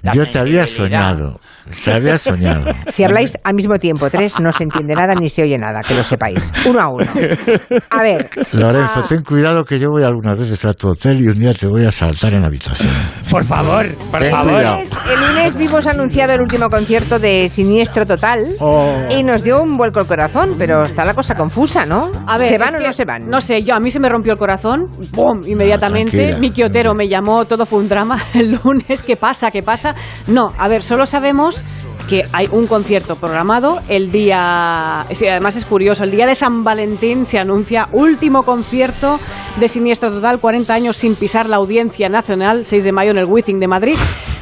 la Yo te había soñado. Te había soñado. Si habláis al mismo tiempo tres, no se entiende nada ni se oye nada, que lo sepáis. Uno a uno. A ver. Lorenzo, ah, ten cuidado que yo voy algunas veces a tu hotel y un día te voy a saltar en la habitación. Por favor, por Ten favor. cuidado. El lunes vimos anunciado el último concierto de Siniestro Total Oh. y nos dio un vuelco al corazón, pero está la cosa confusa, ¿no? A ver, ¿Se van o no se van? No sé, yo a mí se me rompió el corazón, ¡pum! Inmediatamente. tranquila. Miki Otero me llamó, todo fue un drama el lunes. ¿Qué pasa? ¿Qué pasa? No, a ver, solo que hay un concierto programado el día. Además es curioso, el día de San Valentín se anuncia último concierto de Siniestro Total, 40 años sin pisar la audiencia nacional, 6 de mayo en el Wizzing de Madrid.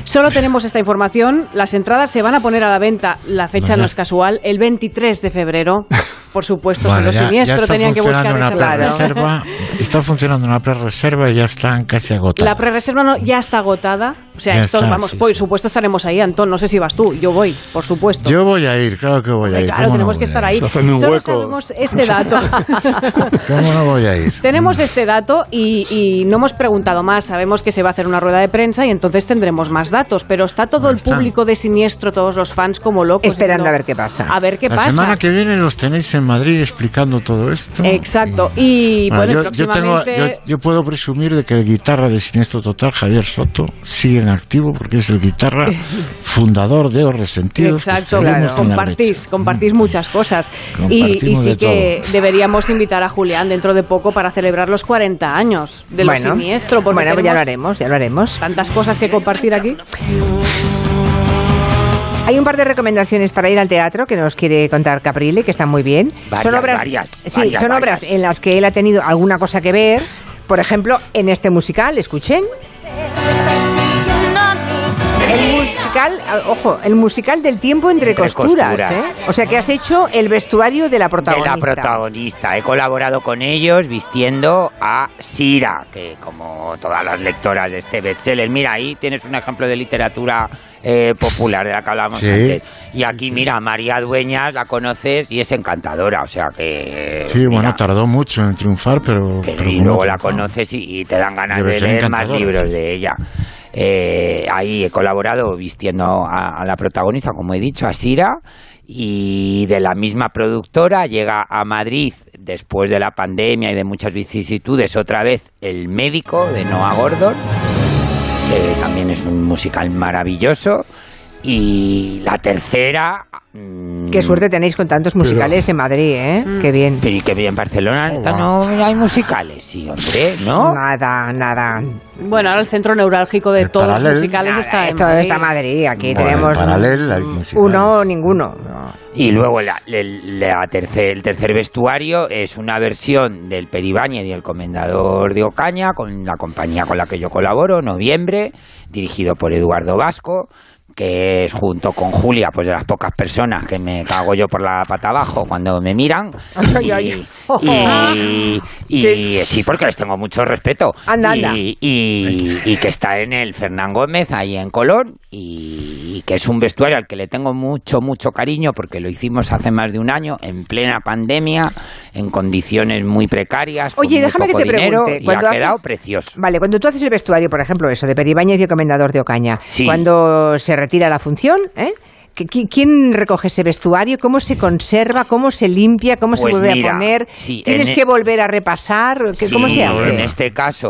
Solo tenemos esta información. Las entradas se van a poner a la venta, la fecha no es casual, el 23 de febrero. Por supuesto, si Vale, los siniestros tenían que buscar una esa pre-reserva. Está funcionando una pre-reserva y ya están casi agotadas. La pre-reserva no, ya está agotada. O sea, Ya esto, está, vamos, sí, por supuesto estaremos ahí, Antón. No sé si vas tú. Yo voy, por supuesto. Yo voy a ir, claro que voy a ir. Claro, ¿Cómo no tenemos que estar ir? ahí. Solo hueco. sabemos este dato. ¿Cómo no voy a ir? Tenemos este dato y, y no hemos preguntado más. Sabemos que se va a hacer una rueda de prensa y entonces tendremos más datos. Pero está todo el público de Siniestro, todos los fans como locos. Esperando diciendo, a ver qué pasa. A ver qué la pasa. semana que viene los tenéis en Madrid explicando todo esto. Exacto. Y Bueno, bueno, yo, yo tengo, próximamente... yo, yo puedo presumir de que el guitarra de Siniestro Total, Javier Soto, sigue en activo porque es el guitarra fundador de Os Resentidos. Exacto, claro. la compartís, compartís muchas cosas. Y, sí de que todo. deberíamos invitar a Julián dentro de poco para celebrar los 40 años de Bueno, siniestro. Porque bueno, pues ya lo haremos, ya lo haremos. Tantas cosas que compartir aquí. Hay un par de recomendaciones para ir al teatro que nos quiere contar Caprile, que están muy bien. Varias, son obras, varias, sí, varias, son obras varias. en las que él ha tenido alguna cosa que ver. Por ejemplo, en este musical, escuchen. El musical, ojo, el musical del tiempo entre, Entre costuras, costuras. ¿eh? O sea que has hecho el vestuario de la de protagonista. la protagonista. He colaborado con ellos vistiendo a Sira, que como todas las lectoras de este bestseller, mira, ahí tienes un ejemplo de literatura eh, popular de la que hablábamos Sí. antes. Y aquí, mira, María Dueñas la conoces y es encantadora, o sea que... Sí, mira, bueno, tardó mucho en triunfar, pero. que- pero y como luego la conoces y, y te dan ganas Debe de leer más libros sí. de ella. Eh, ahí he colaborado vistiendo a, a la protagonista, como he dicho, a Sira, y de la misma productora llega a Madrid después de la pandemia y de muchas vicisitudes otra vez El médico de Noah Gordon, que también es un musical maravilloso. Y la tercera... mm, Qué suerte tenéis con tantos musicales en Madrid, ¿eh? Qué bien. Pero y que bien, en Barcelona no hay musicales, sí, hombre, ¿no? Nada, nada. Bueno, ahora el centro neurálgico de todos paralel. los musicales Nada, está en esto Madrid. está Madrid. Aquí Bueno, tenemos paralel hay uno, ninguno. No. Y luego la tercer, el tercer vestuario es una versión del Peribáñez y el Comendador de Ocaña, con la compañía con la que yo colaboro, Noviembre, dirigido por Eduardo Vasco, que es junto con Julia, pues de las pocas personas que me cago yo por la pata abajo cuando me miran. Ay, y, ay. y- y- sí, porque les tengo mucho respeto. Anda, anda. Y, que está en el Fernán Gómez, ahí en Colón, y, que es un vestuario al que le tengo mucho, mucho cariño, porque lo hicimos hace más de un año, en plena pandemia, en condiciones muy precarias, con Oye, muy déjame que te dinero, pregunte. y ha quedado haces- precioso. Vale, cuando tú haces el vestuario, por ejemplo, eso de Peribáñez y el Comendador de Ocaña, Sí. cuando se retira la función, ¿eh? ¿Qui- qui- ¿Quién recoge ese vestuario? ¿Cómo se conserva? ¿Cómo se limpia? ¿Cómo se Pues vuelve mira, a poner? sí, ¿Tienes en que e- volver a repasar? ¿Qué- ¿Cómo Sí, se hace? En este caso.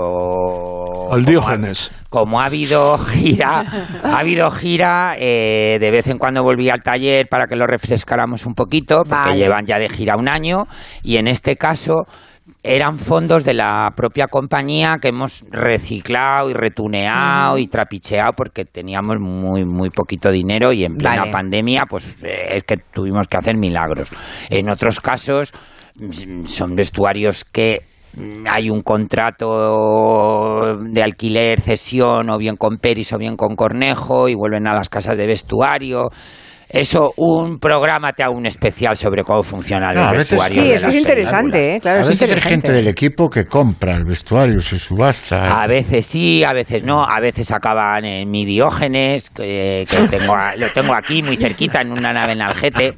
Al Diógenes. Como ha habido gira, ha habido gira, eh, de vez en cuando volví al taller para que lo refrescáramos un poquito, porque Vale. llevan ya de gira un año, y en este caso eran fondos de la propia compañía que hemos reciclado y retuneado y trapicheado porque teníamos muy muy poquito dinero y en plena Vale. pandemia pues eh, es que tuvimos que hacer milagros. En otros casos mm, son vestuarios que mm, hay un contrato de alquiler, cesión, o bien con Peris o bien con Cornejo, y vuelven a las casas de vestuario. Eso, un programa te haga un especial sobre cómo funciona No, el veces- vestuario. Sí, de eso las es interesante. ¿eh? Claro, a es veces hay interesante. gente del equipo que compra el vestuario, se subasta. A veces sí, a veces no, a veces acaban en mi Diógenes, que, que tengo a- lo tengo aquí muy cerquita en una nave en Algete,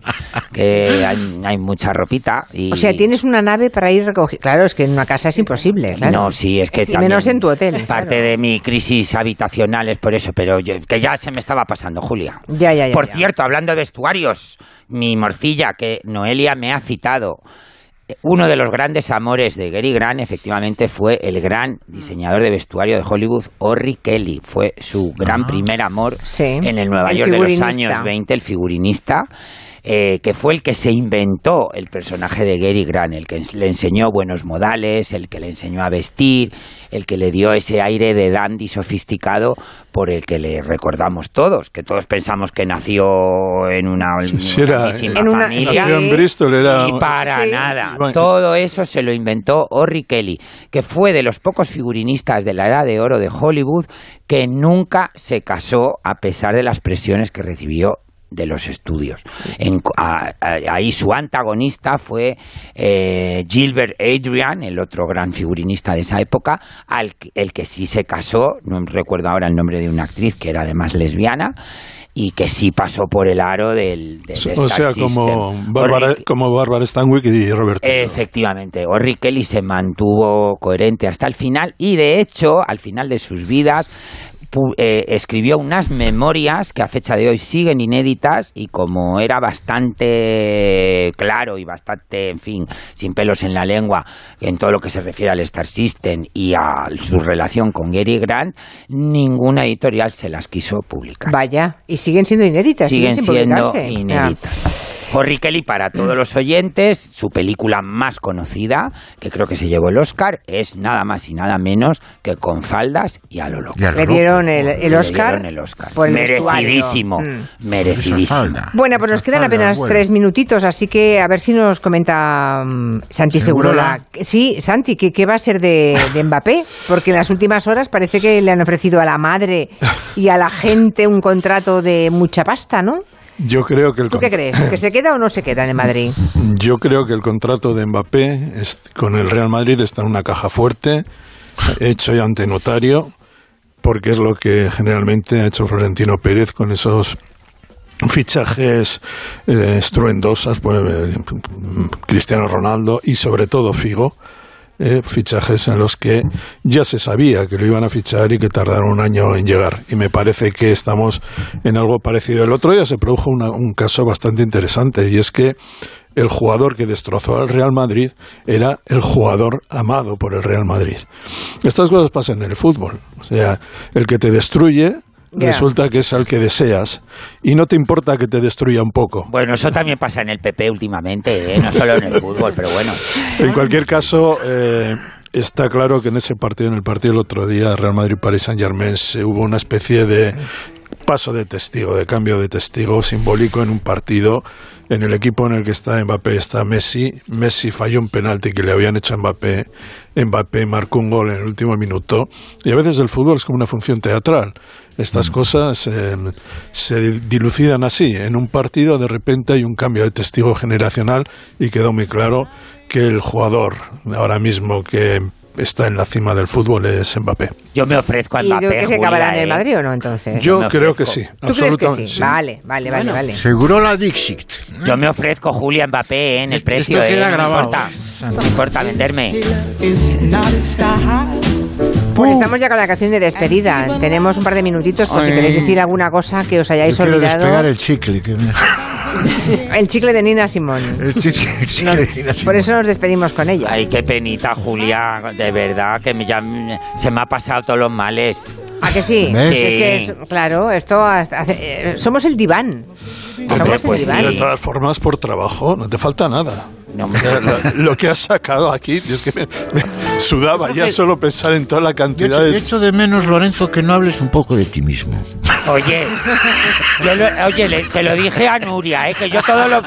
que hay, hay mucha ropita. Y... O sea, tienes una nave para ir recogiendo. Claro, es que en una casa es imposible. claro. No, sí, es que Y también menos en tu hotel. Parte de mi crisis habitacional es por eso, pero yo- que ya se me estaba pasando, Julia. Ya, ya, ya. Por ya. cierto, hablando de vestuarios, mi morcilla, que Noelia me ha citado, uno de los grandes amores de Gary Grant, efectivamente, fue el gran diseñador de vestuario de Hollywood, Orry Kelly. Fue su gran primer amor en el Nueva el York de los años 20, el figurinista. Eh, que fue el que se inventó el personaje de Gary Grant, el que le enseñó buenos modales, el que le enseñó a vestir, el que le dio ese aire de dandy sofisticado por el que le recordamos todos, que todos pensamos que nació en una sí, era- En una- familia. nació en Bristol, era- Y para Sí. nada. Bueno. Todo eso se lo inventó Orry Kelly, que fue de los pocos figurinistas de la edad de oro de Hollywood que nunca se casó a pesar de las presiones que recibió de los estudios. En- a- a- ahí su antagonista fue eh, Gilbert Adrian, el otro gran figurinista de esa época, al, el que sí se casó, no recuerdo ahora el nombre de una actriz que era además lesbiana, y que sí pasó por el aro del, del O Star sea, como. Bárbara, como Bárbara Stanwyck y Robert. Efectivamente, Orry Kelly se mantuvo coherente hasta el final y de hecho, al final de sus vidas, eh, escribió unas memorias que a fecha de hoy siguen inéditas y como era bastante claro y bastante, en fin, sin pelos en la lengua en todo lo que se refiere al Star System y a su relación con Gary Grant, ninguna editorial se las quiso publicar. Vaya, y siguen siendo inéditas. Siguen sin siendo inéditas. Horry Kelly, para todos los oyentes, su película más conocida, que creo que se llevó el Oscar, es nada más y nada menos que Con faldas y a lo loco. Le dieron el- el Le Oscar dieron el Oscar. por el merecidísimo. Mm. merecidísimo. Bueno, pues nos quedan apenas bueno. tres minutitos, así que a ver si nos comenta mm, Santi ¿Segurola? Segurola. Sí, Santi, ¿qué, qué va a ser de, de Mbappé? Porque en las últimas horas parece que le han ofrecido a la madre y a la gente un contrato de mucha pasta, ¿no? Yo creo que el ¿Tú qué crees? ¿Que se queda o no se queda en Madrid? Yo creo que el contrato de Mbappé con el Real Madrid está en una caja fuerte, hecho ya ante notario, porque es lo que generalmente ha hecho Florentino Pérez con esos fichajes eh, estruendosas, pues, eh, Cristiano Ronaldo y sobre todo Figo. Eh, fichajes en los que ya se sabía que lo iban a fichar y que tardaron un año en llegar. Y me parece que estamos en algo parecido. El otro día se produjo una- un caso bastante interesante y es que el jugador que destrozó al Real Madrid era el jugador amado por el Real Madrid. Estas cosas pasan en el fútbol. O sea, el que te destruye Resulta que es al que deseas y no te importa que te destruya un poco. Bueno, eso también pasa en el PP últimamente, ¿eh? no solo en el fútbol, pero bueno. En cualquier caso, eh, está claro que en ese partido, en el partido del otro día, Real Madrid-Paris Saint-Germain, se hubo una especie de paso de testigo, de cambio de testigo simbólico en un partido. En el equipo en el que está Mbappé está Messi. Messi falló un penalti que le habían hecho a Mbappé. Mbappé marcó un gol en el último minuto. Y a veces el fútbol es como una función teatral. Estas cosas eh, se dilucidan así. En un partido de repente hay un cambio de testigo generacional y quedó muy claro que el jugador ahora mismo que está en la cima del fútbol es Mbappé. Yo me ofrezco a ¿Y tú Mbappé, que se Julia, acabará en el ¿eh? Madrid o no entonces? Yo me creo ofrezco. que sí, ¿Tú crees que absolutamente. sí? Vale, vale, vale, vale. Seguro la Dixit. Yo me ofrezco Julia Mbappé ¿eh? en el Esto- precio, esto ¿eh? queda no me grabado. importa, no me importa venderme. Pues estamos ya con la canción de despedida. Tenemos un par de minutitos por si queréis decir alguna cosa que os hayáis Yo quiero olvidado. despegar el chicle. que me- El chicle de Nina Simón. el chicle, el chicle de Nina Por eso nos despedimos con ella. Ay, qué penita, Julia, de verdad, que me, ya, se me ha pasado todos los males. ¿A que sí? ¿Ves? Es que es- claro, esto hasta hace- eh, somos el diván. Somos el Pues, diván. de todas formas, por trabajo, no te falta nada. No, lo, lo que has sacado aquí, es que me, me sudaba ya solo pensar en toda la cantidad echo, yo de... echo de menos, Lorenzo, que no hables un poco de ti mismo. Oye, yo lo- oye le- se lo dije a Nuria, ¿eh? que yo todo, lo,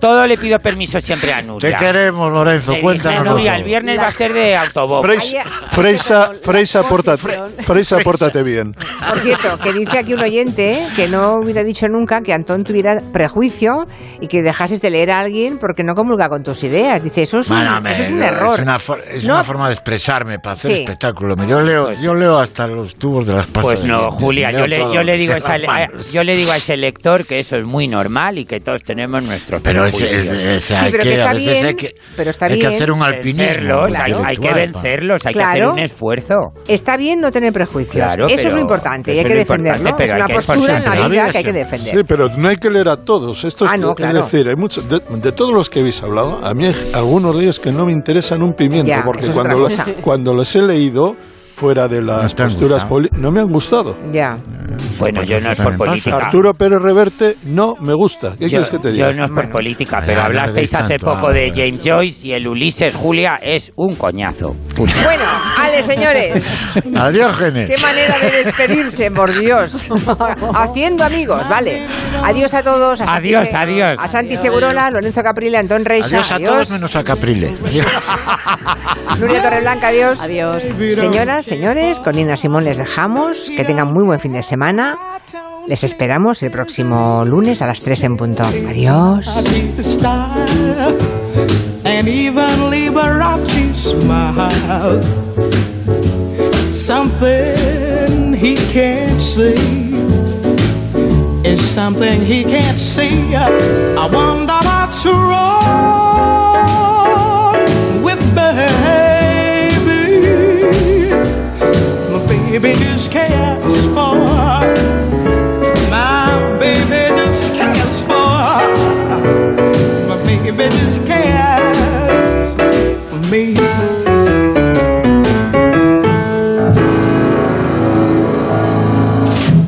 todo le pido permiso siempre a Nuria. Te queremos, Lorenzo, Le dije, cuéntanos. Nuria, el viernes va a ser de autobomba. Freisa, Freisa, Freisa, pórtate, Freisa, pórtate bien. Por cierto, que dice aquí un oyente que no hubiera dicho nunca que Antón tuviera prejuicio y que dejases de leer a alguien porque no comulga con tu tus ideas. Dice, eso es un, me- eso es un no, error. Es una, for- es No, una forma de expresarme para hacer Sí. espectáculo. Yo leo, yo leo hasta los tubos de las pastas. Pues no. Julia, yo le, yo le digo esa- a- yo le digo a ese lector que eso es muy normal y que todos tenemos nuestros Pero es, Sí, hay pero que, que está a veces bien, hay que, pero está hay que bien. hacer un alpinismo. Vencerlos, hay, que vencerlos, hay que hacer Claro. un esfuerzo. Está bien no tener prejuicios. Claro, eso es pero lo importante y hay que defenderlo. pero Es hay una que postura en la vida que hay que defender. Sí, pero no hay que leer a todos. Esto es, Ah, claro. decir, hay muchos, de, de todos los que habéis hablado, a mí hay algunos de ellos que no me interesan un pimiento, Ya, porque cuando, lo- cuando los he leído fuera de las posturas poli- no me han gustado. Ya. Bueno, yo no es por política. Arturo Pérez Reverte no me gusta. ¿Qué Yo, quieres que te diga? yo no es por política, pero hablasteis hace tanto, poco de. James Joyce y el Ulises Julia es un coñazo. Bueno, ale, señores. Adiós, Qué manera de despedirse, por Dios. Haciendo amigos, vale. Adiós a todos. A Adiós, Santi- adiós. A Santi Segurola, Lorenzo Caprile, Antón Reixa. Adiós a todos menos a Caprile. Adiós. Nuria Torreblanca, adiós. Adiós. Señoras, señores, con Nina Simón les dejamos. Que tengan muy buen fin de semana. Les esperamos el próximo lunes a las 3 en punto. Adiós. Something he can't see is something he can't see. I wonder what's wrong baby just cares for. My baby just cares for. My baby just cares for me.